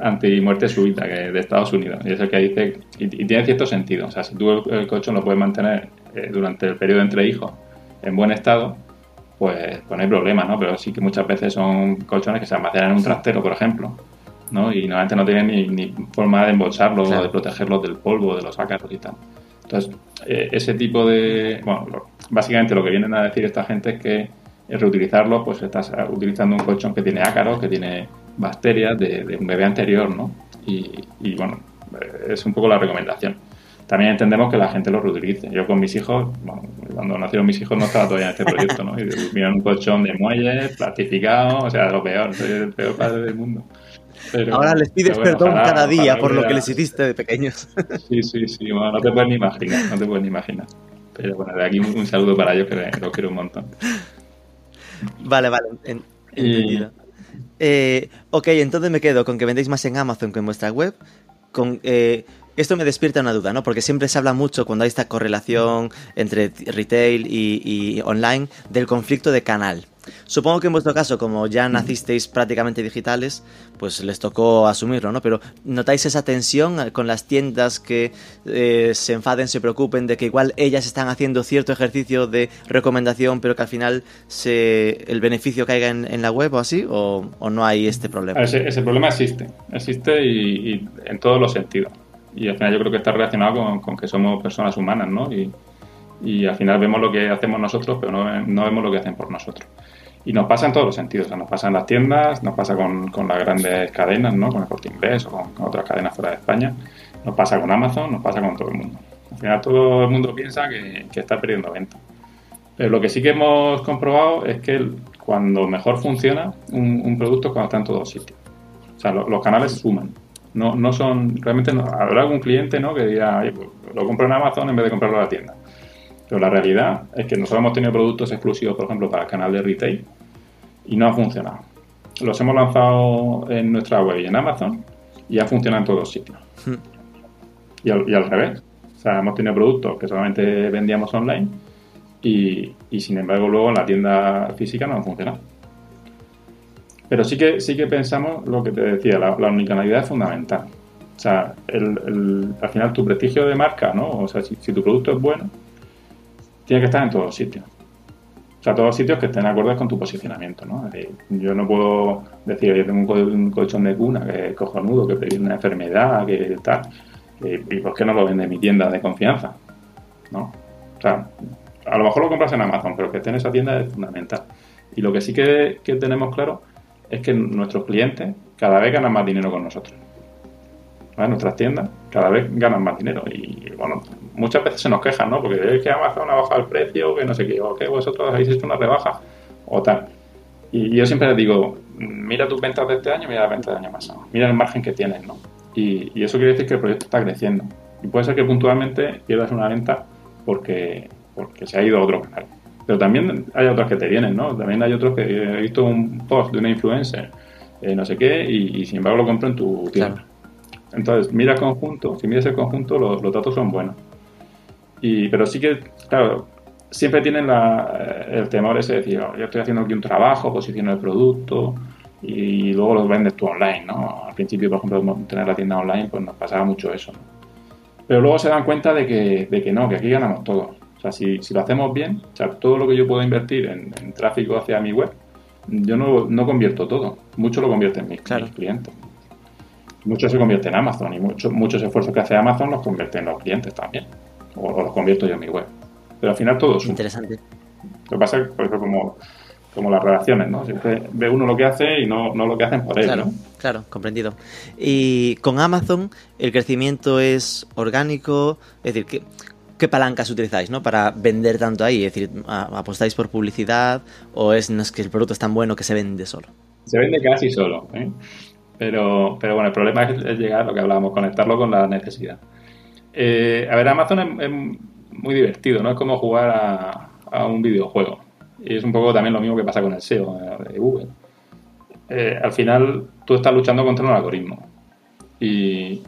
anti-muerte súbita que de Estados Unidos. Y es el que dice, y, y, tiene cierto sentido. O sea, si tú el, el colchón lo puedes mantener eh, durante el periodo entre hijos en buen estado, pues, pues no hay problema, ¿no? Pero sí que muchas veces son colchones que se almacenan en un trastero, por ejemplo ¿no? Y normalmente no tienen ni, ni forma de embolsarlos claro. o de protegerlos del polvo, de los ácaros y tal. Entonces, eh, ese tipo de... Bueno, lo, básicamente lo que vienen a decir esta gente es que reutilizarlo, pues estás utilizando un colchón que tiene ácaros, que tiene bacterias de, de un bebé anterior, ¿no? Y, y, bueno, eh, es un poco la recomendación. También entendemos que la gente lo reutilice. Yo con mis hijos, cuando nacieron mis hijos no estaba todavía en este proyecto, ¿no? Y miran un colchón de muelles, plastificado, o sea, lo peor, soy el peor padre del mundo. Ahora les pides perdón cada día por lo que les hiciste de pequeños. Sí, sí, sí, bueno, no te puedes ni imaginar, no te puedes ni imaginar. Pero bueno, de aquí un, saludo para ellos que los quiero un montón. Vale, vale, entendido. Eh, ok, entonces me quedo con que vendéis más en Amazon que en vuestra web. Con, eh, esto me despierta una duda, ¿no? Porque siempre se habla mucho cuando hay esta correlación entre retail y, online del conflicto de canal. Supongo que en vuestro caso, como ya nacisteis prácticamente digitales, pues les tocó asumirlo, ¿no? Pero ¿notáis esa tensión con las tiendas que eh, se enfaden, se preocupen de que igual ellas están haciendo cierto ejercicio de recomendación, pero que al final se, el beneficio caiga en, la web o así? ¿O, no hay este problema? Ese, problema existe, existe y en todos los sentidos y al final yo creo que está relacionado con, que somos personas humanas, ¿no? Y, y, al final vemos lo que hacemos nosotros, pero no, no, vemos lo que hacen por nosotros. Y nos pasa en todos los sentidos, nos pasa en las tiendas, nos pasa con, con las grandes cadenas, ¿no? Con el Corte Inglés o con, otras cadenas fuera de España, nos pasa con Amazon, nos pasa con todo el mundo. Al final todo el mundo piensa que, que está perdiendo venta. Pero lo que sí que hemos comprobado es que cuando mejor funciona un, un producto es cuando está en todos sitios. O sea, los canales suman. No, no son, realmente no, habrá algún cliente ¿no? que diga, pues, lo compro en Amazon en vez de comprarlo en la tienda. Pero la realidad es que nosotros hemos tenido productos exclusivos, por ejemplo, para el canal de retail y no ha funcionado. Los hemos lanzado en nuestra web y en Amazon y ha funcionado en todos sitios. Hmm. Y, al, y al, revés. O sea, hemos tenido productos que solamente vendíamos online y, y sin embargo luego en la tienda física no han funcionado. Pero sí que, sí que pensamos lo que te decía, la, la unicanalidad es fundamental. O sea, el, al final tu prestigio de marca, ¿no? O sea, si, tu producto es bueno, tiene que estar en todos sitios. O sea, todos sitios que estén acordes con tu posicionamiento, ¿no? yo no puedo decir, yo tengo un, colchón de cuna que es cojonudo, que previene una enfermedad, que tal. ¿Y por qué no lo vende en mi tienda de confianza? ¿No? O sea, a lo mejor lo compras en Amazon, pero que esté en esa tienda es fundamental. Y lo que sí que tenemos claro es que nuestros clientes cada vez ganan más dinero con nosotros. Nuestras tiendas cada vez ganan más dinero. Y bueno, muchas veces se nos quejan, ¿no? Porque es que Amazon ha bajado el precio, que no sé qué, o que vosotros habéis hecho una rebaja, o tal. Y yo siempre les digo, mira tus ventas de este año, mira las ventas del año pasado, mira el margen que tienes, ¿no? Y, y, eso quiere decir que el proyecto está creciendo. Y puede ser que puntualmente pierdas una venta porque, porque se ha ido a otro canal. Pero también hay otros que te vienen, ¿no? También hay otros que he visto un post de una influencer, eh, no sé qué, y, sin embargo lo compro en tu tienda. Entonces, mira el conjunto, si miras el conjunto, los, datos son buenos. Y, pero sí que, claro, siempre tienen la, el temor ese de decir, oh, yo estoy haciendo aquí un trabajo, posiciono el producto y luego los vendes tú online, ¿no? Al principio, por ejemplo, tener la tienda online, pues nos pasaba mucho eso. Pero luego se dan cuenta de que, de que no, que aquí ganamos todos. O sea, si, si, lo hacemos bien, o sea, todo lo que yo puedo invertir en, tráfico hacia mi web, yo no, no, convierto todo. Mucho lo convierte en mis, clientes. Mucho se convierte en Amazon y mucho, muchos esfuerzos que hace Amazon los convierte en los clientes también. O, los convierto yo en mi web. Pero al final todo es Interesante. Lo que pasa es, por ejemplo, como, como las relaciones, ¿no? Siempre ve uno lo que hace y no, no lo que hacen por él, claro, ¿no? Claro, comprendido. Y con Amazon el crecimiento es orgánico, es decir, que qué palancas utilizáis, ¿no? Para vender tanto ahí. Es decir, ¿apostáis por publicidad o es, no es que el producto es tan bueno que se vende solo? Se vende casi solo, ¿eh? Pero, pero bueno, el problema es, llegar, lo que hablábamos, conectarlo con la necesidad. Eh, a ver, Amazon es, muy divertido, ¿no? Es como jugar a, un videojuego. Y es un poco también lo mismo que pasa con el SEO eh, de Google. al final, tú estás luchando contra un algoritmo. y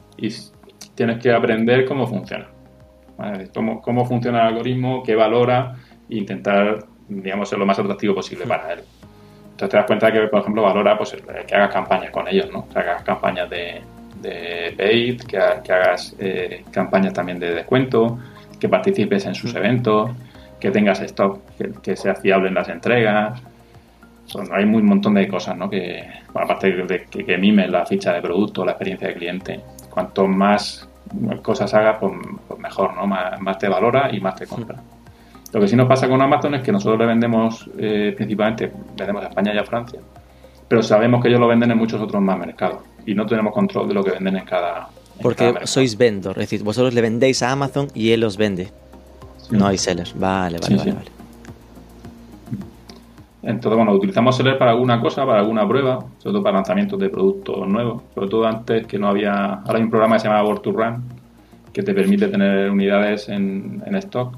tienes que aprender cómo funciona. Cómo, cómo funciona el algoritmo, qué valora e intentar, digamos, ser lo más atractivo posible para él. Entonces te das cuenta que, por ejemplo, valora pues, que hagas campañas con ellos, ¿no? Que hagas campañas de, de paid, que, hagas eh, campañas también de descuento, que participes en sus eventos, que tengas stock que, sea fiable en las entregas. hay un montón de cosas, ¿no? Que, aparte de que, que mimes la ficha de producto, la experiencia de cliente, cuanto más cosas haga, pues, pues, mejor, ¿no? Más, te valora y más te compra. Lo que sí nos pasa con Amazon es que nosotros le vendemos, eh, principalmente, vendemos a España y a Francia, pero sabemos que ellos lo venden en muchos otros más mercados y no tenemos control de lo que venden en cada, Porque sois vendor, es decir, vosotros le vendéis a Amazon y él os vende. No hay sellers. Vale, vale, vale, vale. Entonces, bueno, utilizamos Seller para alguna cosa, para alguna prueba, sobre todo para lanzamientos de productos nuevos. Sobre todo antes que no había. Ahora hay un programa que se llama World to Run que te permite tener unidades en, stock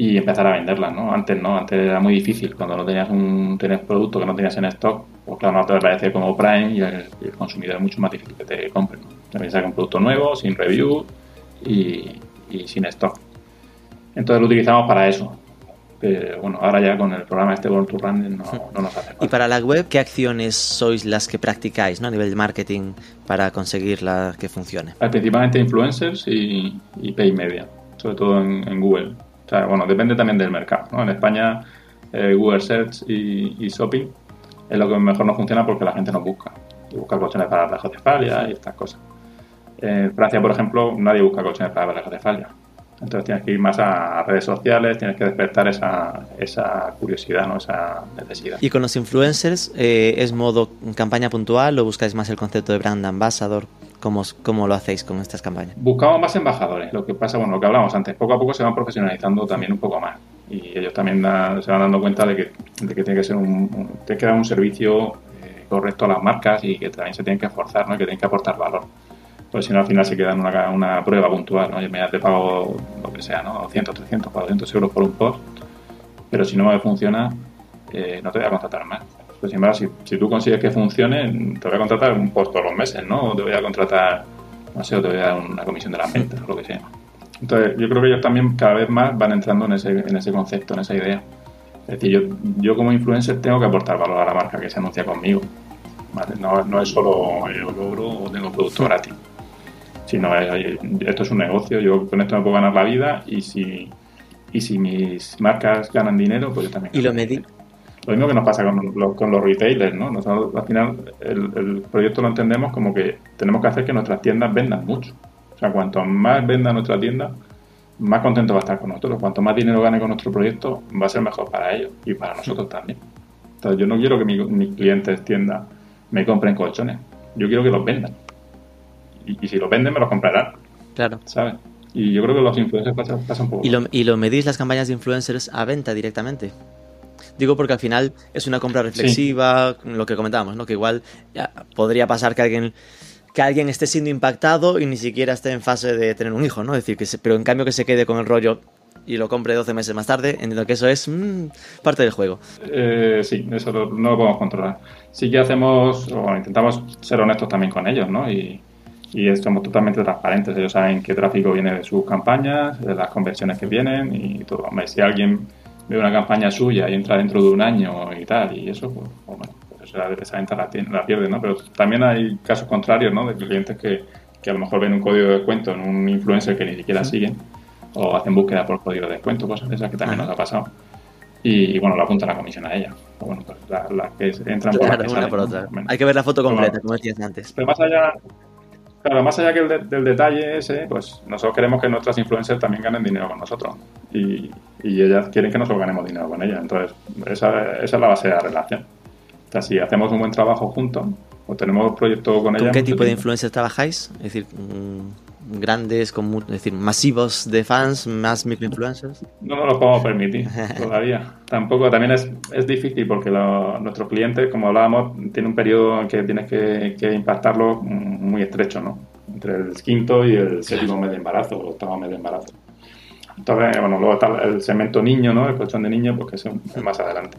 y empezar a venderlas, ¿no? Antes no, antes era muy difícil. Cuando no tenías un tenías producto que no tenías en stock, pues claro, no te aparece como Prime y el, consumidor es mucho más difícil que te compre. ¿no? También saca un producto nuevo, sin review y, y sin stock. Entonces lo utilizamos para eso, pero bueno, ahora ya con el programa este Born to Run no, no, nos hace falta. Y para la web, ¿qué acciones sois las que practicáis ¿no? a nivel de marketing para conseguirla que funcione? Principalmente influencers y, y pay media, sobre todo en, Google. O sea, bueno, depende también del mercado. ¿no? En España, eh, Google Search y, Shopping es lo que mejor nos funciona porque la gente nos busca. Y busca colchones para la de y estas cosas. En Francia, por ejemplo, nadie busca colchones para la de entonces tienes que ir más a redes sociales, tienes que despertar esa, esa curiosidad, ¿no? esa necesidad. ¿Y con los influencers eh, es modo campaña puntual o buscáis más el concepto de brand ambassador? ¿Cómo, ¿Cómo, lo hacéis con estas campañas? Buscamos más embajadores. Lo que pasa, bueno, lo que hablamos antes, poco a poco se van profesionalizando también un poco más. Y ellos también se van dando cuenta de que, de que tiene que ser un, tiene que dar un servicio eh, correcto a las marcas y que también se tienen que esforzar, ¿no? Que tienen que aportar valor pues si no al final se queda en una, una prueba puntual, ¿no? Yo me te pago lo que sea, ¿no? 200, 300, 400 euros por un post, pero si no me funciona, eh, no te voy a contratar más. Pues sin embargo, si, si, tú consigues que funcione, te voy a contratar un post todos los meses, ¿no? O te voy a contratar, no sé, o te voy a dar una comisión de las ventas, o lo que sea. Entonces, yo creo que ellos también cada vez más van entrando en ese, en ese concepto, en esa idea. Es decir, yo, yo como influencer tengo que aportar valor a la marca que se anuncia conmigo. No, no es solo el logro o tengo producto gratis no, esto es un negocio, yo con esto me puedo ganar la vida y si, y si mis marcas ganan dinero, pues yo también. ¿Y lo? Lo mismo que nos pasa con, con los retailers, ¿no? Nosotros al final el, el, proyecto lo entendemos como que tenemos que hacer que nuestras tiendas vendan mucho. O sea, cuanto más venda nuestra tienda, más contento va a estar con nosotros. Cuanto más dinero gane con nuestro proyecto, va a ser mejor para ellos y para nosotros también. Entonces, yo no quiero que mis clientes tiendas me compren colchones. Yo quiero que los vendan y, si lo venden me lo comprarán. Claro. ¿Sabes? Y yo creo que los influencers pasan, un poco. ¿Y lo, ¿Y lo medís las campañas de influencers a venta directamente? Digo porque al final es una compra reflexiva, lo que comentábamos, ¿no? Que igual podría pasar que alguien que alguien esté siendo impactado y ni siquiera esté en fase de tener un hijo, ¿no? Es decir, que pero en cambio que se quede con el rollo y lo compre 12 meses más tarde, entiendo que eso es mm, parte del juego. Eh, sí, eso no lo podemos controlar. Sí que hacemos, o intentamos ser honestos también con ellos, ¿no? Y, y somos totalmente transparentes. Ellos saben qué tráfico viene de sus campañas, de las conversiones que vienen y todo. Si alguien ve una campaña suya y entra dentro de un año y tal, y eso, pues, bueno, pues esa venta la, la pierde, ¿no? Pero también hay casos contrarios, ¿no? De clientes que, que a lo mejor ven un código de descuento en un influencer que ni siquiera siguen o hacen búsqueda por código de descuento, cosas de esas que también nos ha pasado. Y, bueno, la apunta la comisión a ella. Bueno, pues las que entran por, otra. Hay que ver la foto completa, como decías antes. Pero más allá, Claro, más allá que del detalle ese, pues nosotros queremos que nuestras influencers también ganen dinero con nosotros. Y, ellas quieren que nosotros ganemos dinero con ellas. Entonces, esa, esa es la base de la relación. O sea, si hacemos un buen trabajo juntos, o tenemos proyectos con ellas... ¿Con qué tipo de influencers trabajáis? Es decir, grandes, con, es decir, masivos de fans, más microinfluencers? No nos lo podemos permitir todavía. Tampoco, también es, es difícil porque nuestros clientes, como hablábamos, tiene un periodo en que tienes que, que, impactarlo muy estrecho, ¿no? Entre el quinto y el séptimo mes de embarazo, o octavo mes de embarazo. Entonces, bueno, luego está el segmento niño, ¿no? El colchón de niño, pues que es más adelante.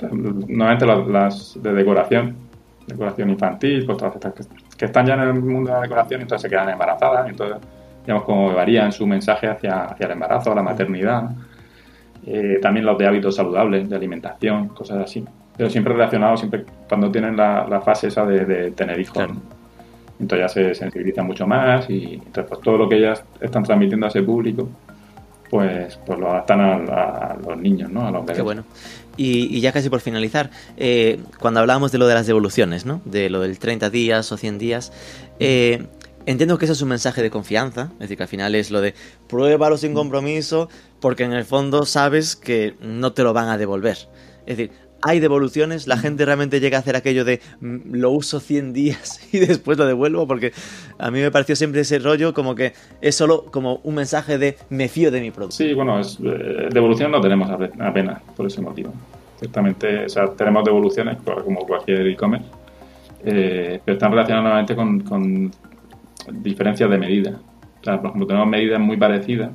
normalmente las, de decoración, decoración infantil, pues todas estas que están ya en el mundo de la decoración y entonces se quedan embarazadas. Entonces, digamos, como varían su mensaje hacia, hacia el embarazo, la maternidad. Eh, también los de hábitos saludables, de alimentación, cosas así. Pero siempre relacionados, siempre cuando tienen la, fase esa de, tener hijos. Entonces ya se sensibilizan mucho más y entonces pues, todo lo que ellas están transmitiendo a ese público, pues, pues lo adaptan a, los niños, ¿no? A los bebés. Qué bueno. Y, ya casi por finalizar, eh, cuando hablábamos de lo de las devoluciones, ¿no? De lo del 30 días o 100 días, eh, entiendo que eso es un mensaje de confianza, es decir, que al final es lo de pruébalo sin compromiso, porque en el fondo sabes que no te lo van a devolver. Es decir, hay devoluciones, la gente realmente llega a hacer aquello de mm, lo uso 100 días y después lo devuelvo, porque a mí me pareció siempre ese rollo como que es solo como un mensaje de me fío de mi producto. Sí, bueno, es, eh, devolución no tenemos apenas por ese motivo. Ciertamente, o sea, tenemos devoluciones como cualquier e-commerce, eh, pero están relacionadas con, con diferencias de medida. O sea, por ejemplo, tenemos medidas muy parecidas,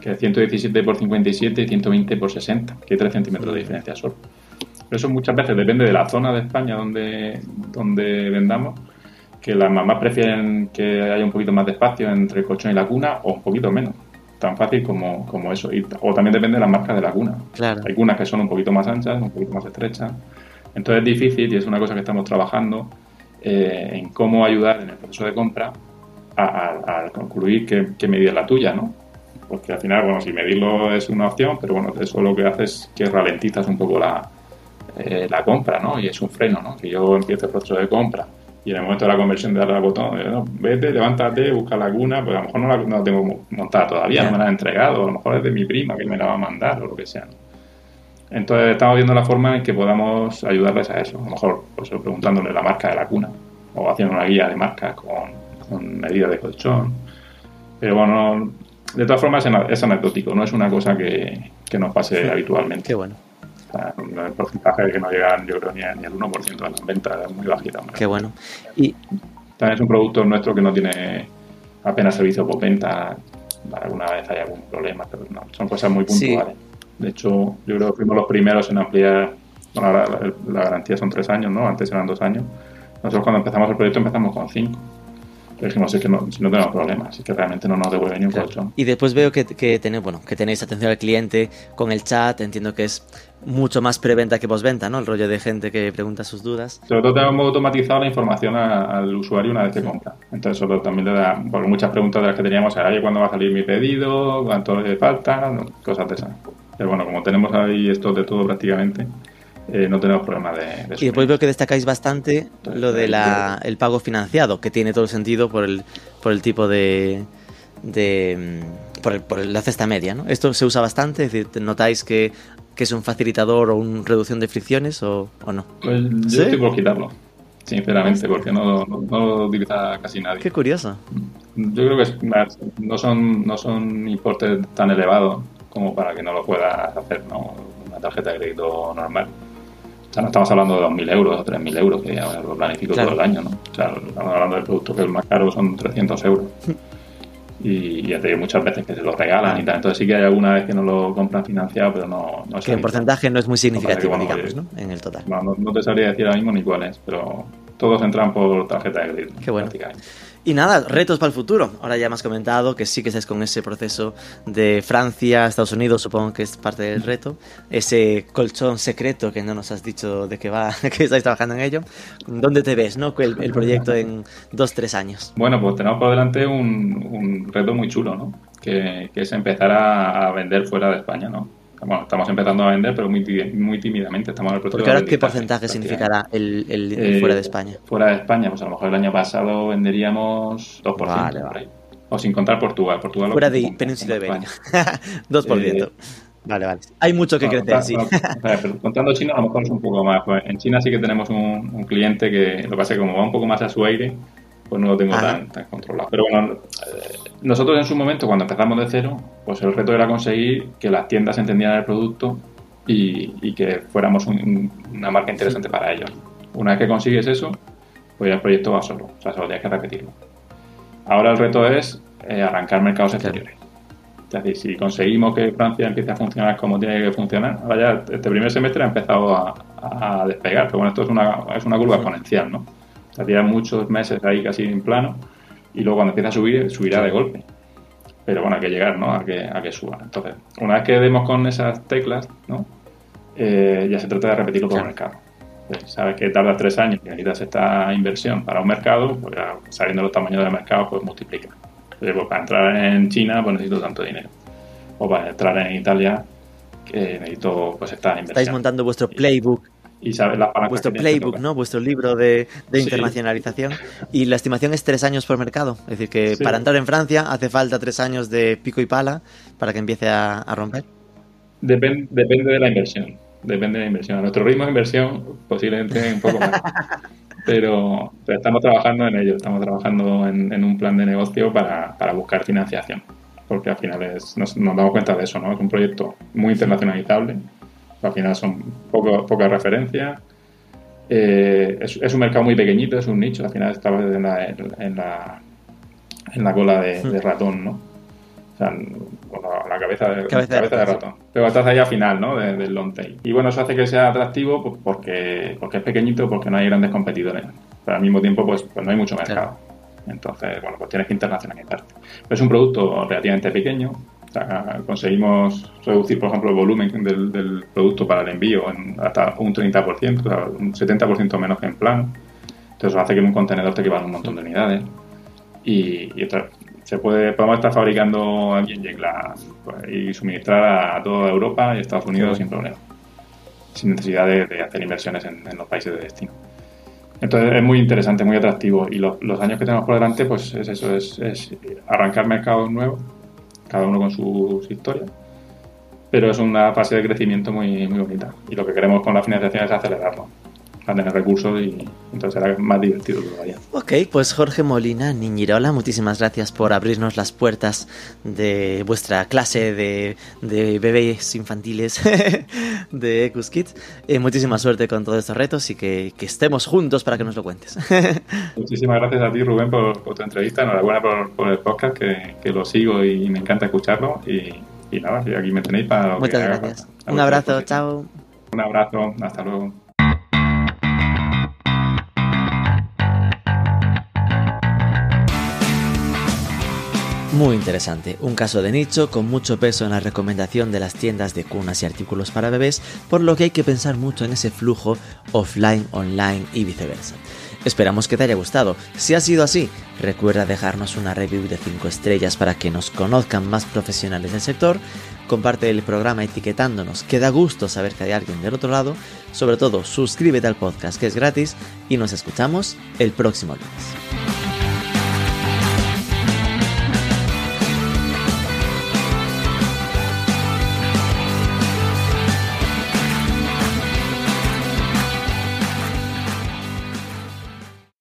que es 117 por 57 y 120 por 60, que hay 3 centímetros de diferencia solo. Eso muchas veces depende de la zona de España donde, donde vendamos, que las mamás prefieren que haya un poquito más de espacio entre el colchón y la cuna o un poquito menos. Tan fácil como, como eso. Y, o también depende de las marcas de la cuna. Hay cunas que son un poquito más anchas, un poquito más estrechas. Entonces es difícil y es una cosa que estamos trabajando eh, en cómo ayudar en el proceso de compra a, concluir qué, medida es la tuya, ¿no? Porque al final, bueno, si medirlo es una opción, pero bueno, eso lo que hace es que ralentizas un poco la, eh, la compra, ¿no? Y es un freno, ¿no? Que yo empiezo el proceso de compra y en el momento de la conversión de darle al botón, eh, vete, levántate, busca la cuna, pues a lo mejor no la, no tengo montada todavía, no me la han entregado, a lo mejor es de mi prima que me la va a mandar o lo que sea. Entonces estamos viendo la forma en que podamos ayudarles a eso, a lo mejor pues, preguntándole la marca de la cuna o haciendo una guía de marca con con medidas de colchón. Pero bueno, de todas formas es anecdótico, no es una cosa que, nos pase habitualmente. Qué bueno. El porcentaje que no llega, yo creo, ni, ni el 1% de las ventas es muy bajita. Qué bueno. Y también es un producto nuestro que no tiene apenas servicio por venta. Alguna vez hay algún problema, pero no, son cosas muy puntuales. De hecho, yo creo que fuimos los primeros en ampliar. Bueno, la, la, garantía son tres años, ¿no? Antes eran dos años. Nosotros cuando empezamos el proyecto empezamos con cinco dijimos, es que no, tenemos problemas, es que realmente no nos devuelve ni un colchón. Y después veo que, que, tenéis, bueno, que tenéis atención al cliente con el chat, entiendo que es mucho más preventa que postventa, ¿no? El rollo de gente que pregunta sus dudas. Sobre todo tenemos automatizado la información al usuario una vez que compra. Entonces, eso también le da, porque muchas preguntas de las que teníamos era, ¿cuándo va a salir mi pedido? ¿Cuánto le falta? Cosas de esas. Pero bueno, como tenemos ahí esto de todo prácticamente, eh, no tenemos problema de, Y después veo que destacáis bastante lo del el pago financiado, que tiene todo el sentido por el, por el tipo de... de mm, por, el, por la cesta media, ¿no? Esto se usa bastante, es decir, ¿notáis que, que es un facilitador o una reducción de fricciones o, o no? Pues yo estoy por quitarlo, sinceramente, porque no, no, lo utiliza casi nadie. Qué curioso. Yo creo que no, son, no son importes tan elevados como para que no lo pueda hacer ¿no? una tarjeta de crédito normal. O sea, no estamos hablando de 2.000 euros o 3.000 euros, que ya lo planifico todo el año, ¿no? O sea, estamos hablando del producto que el más caro son 300 euros. y ya te digo muchas veces que se lo regalan y tal. Entonces sí que hay alguna vez que no lo compran financiado, pero no, no es Que en porcentaje no es muy significativo, digamos, ¿no? En el total. No, no, te sabría decir ahora mismo ni cuál es, pero todos entran por tarjeta de crédito. Qué bueno. Y nada, retos para el futuro. Ahora ya me has comentado que sí que estáis con ese proceso de Francia, Estados Unidos, supongo que es parte del reto. Ese colchón secreto que no nos has dicho de qué va, que estáis trabajando en ello. ¿Dónde te ves, no? El, proyecto en dos, tres años. Bueno, pues tenemos por delante un, reto muy chulo, ¿no? Que, que es empezar a vender fuera de España, ¿no? Bueno, estamos empezando a vender, pero muy, muy tímidamente. Estamos en el proceso Porque ahora, ¿qué porcentaje significará el, el, fuera de España? Fuera de España, pues a lo mejor el año pasado venderíamos 2%. Vale, vale. O sin contar Portugal. Portugal fuera de Península Ibérica. 2%. Eh, vale, vale. Hay mucho que crecer, sí. contando China, a lo mejor es un poco más. Pues en China sí que tenemos un, un cliente que lo que pasa es que como va un poco más a su aire, pues no lo tengo tan, tan, controlado. Pero bueno, eh, nosotros en su momento, cuando empezamos de cero, pues el reto era conseguir que las tiendas entendieran el producto y, que fuéramos una marca interesante para ellos. Una vez que consigues eso, pues ya el proyecto va solo, o sea, solo tienes que repetirlo. Ahora el reto es eh, arrancar mercados exteriores. Es decir, si conseguimos que Francia empiece a funcionar como tiene que funcionar, ahora ya este primer semestre ha empezado a, despegar, pero bueno, esto es una, es una curva exponencial, ¿no? Estaría muchos meses ahí casi en plano y luego cuando empieza a subir, subirá de golpe. Pero bueno, hay que llegar, ¿no? A que, a que suba. Entonces, una vez que demos con esas teclas, ¿no? Eh, ya se trata de repetirlo por el mercado. Pues, sabes que tarda tres años y necesitas esta inversión para un mercado, pues ya, sabiendo los tamaños del mercado, pues multiplica. pues para entrar en China, pues necesito tanto dinero. O para entrar en Italia, que necesito pues esta inversión. Estáis montando vuestro playbook y sabes la Vuestro playbook, ¿no? Vuestro libro de, internacionalización. Y la estimación es tres años por mercado. Es decir, que para entrar en Francia hace falta tres años de pico y pala para que empiece a, romper. depende de la inversión. depende de la inversión. A nuestro ritmo de inversión posiblemente un poco más. pero, estamos trabajando en ello, estamos trabajando en, un plan de negocio para, buscar financiación, porque al final es, nos, damos cuenta de eso, ¿no? Es un proyecto muy internacionalizable, al final son poco, pocas referencias, eh, es, un mercado muy pequeñito, es un nicho, al final estaba en la, en la, en la cola de, de ratón, ¿no? la cabeza de, cabeza, de ratón. Pero estás ahí al final, ¿no? del long tail. Y bueno, eso hace que sea atractivo pues, porque, porque es pequeñito, porque no hay grandes competidores. Pero al mismo tiempo, pues, pues no hay mucho mercado. Entonces, bueno, pues tienes que internacionalizarte. Pero es un producto relativamente pequeño. Conseguimos reducir, por ejemplo, el volumen del, producto para el envío en hasta un 30%, o sea, un 70% menos que en plan. Entonces, eso hace que en un contenedor te quepan un montón de unidades. Y, y se puede, podemos estar fabricando aquí en Yecla pues, y suministrar a toda Europa y Estados Unidos sin problema, sin necesidad de, hacer inversiones en, los países de destino. Entonces es muy interesante, muy atractivo y los años que tenemos por delante pues es eso, es, arrancar mercados nuevos, cada uno con sus historias, pero es una fase de crecimiento muy, muy bonita. Y lo que queremos con la financiación es acelerarlo a tener recursos y entonces será más divertido todavía. Ok, pues Jorge Molina Niñirola, muchísimas gracias por abrirnos las puertas de vuestra clase de, de bebés infantiles de Ecus Kids. Eh, muchísima suerte con todos estos retos y que, que, estemos juntos para que nos lo cuentes. muchísimas gracias a ti Rubén por, tu entrevista, enhorabuena por, por el podcast que, que, lo sigo y me encanta escucharlo y, y nada, aquí me tenéis para... Muchas gracias. Un abrazo, chao. Un abrazo, hasta luego. Muy interesante, un caso de nicho con mucho peso en la recomendación de las tiendas de cunas y artículos para bebés, por lo que hay que pensar mucho en ese flujo offline, online y viceversa. Esperamos que te haya gustado. Si ha sido así, recuerda dejarnos una review de 5 estrellas para que nos conozcan más profesionales del sector. Comparte el programa etiquetándonos, que da gusto saber que hay alguien del otro lado. Sobre todo, suscríbete al podcast que es gratis y nos escuchamos el próximo lunes.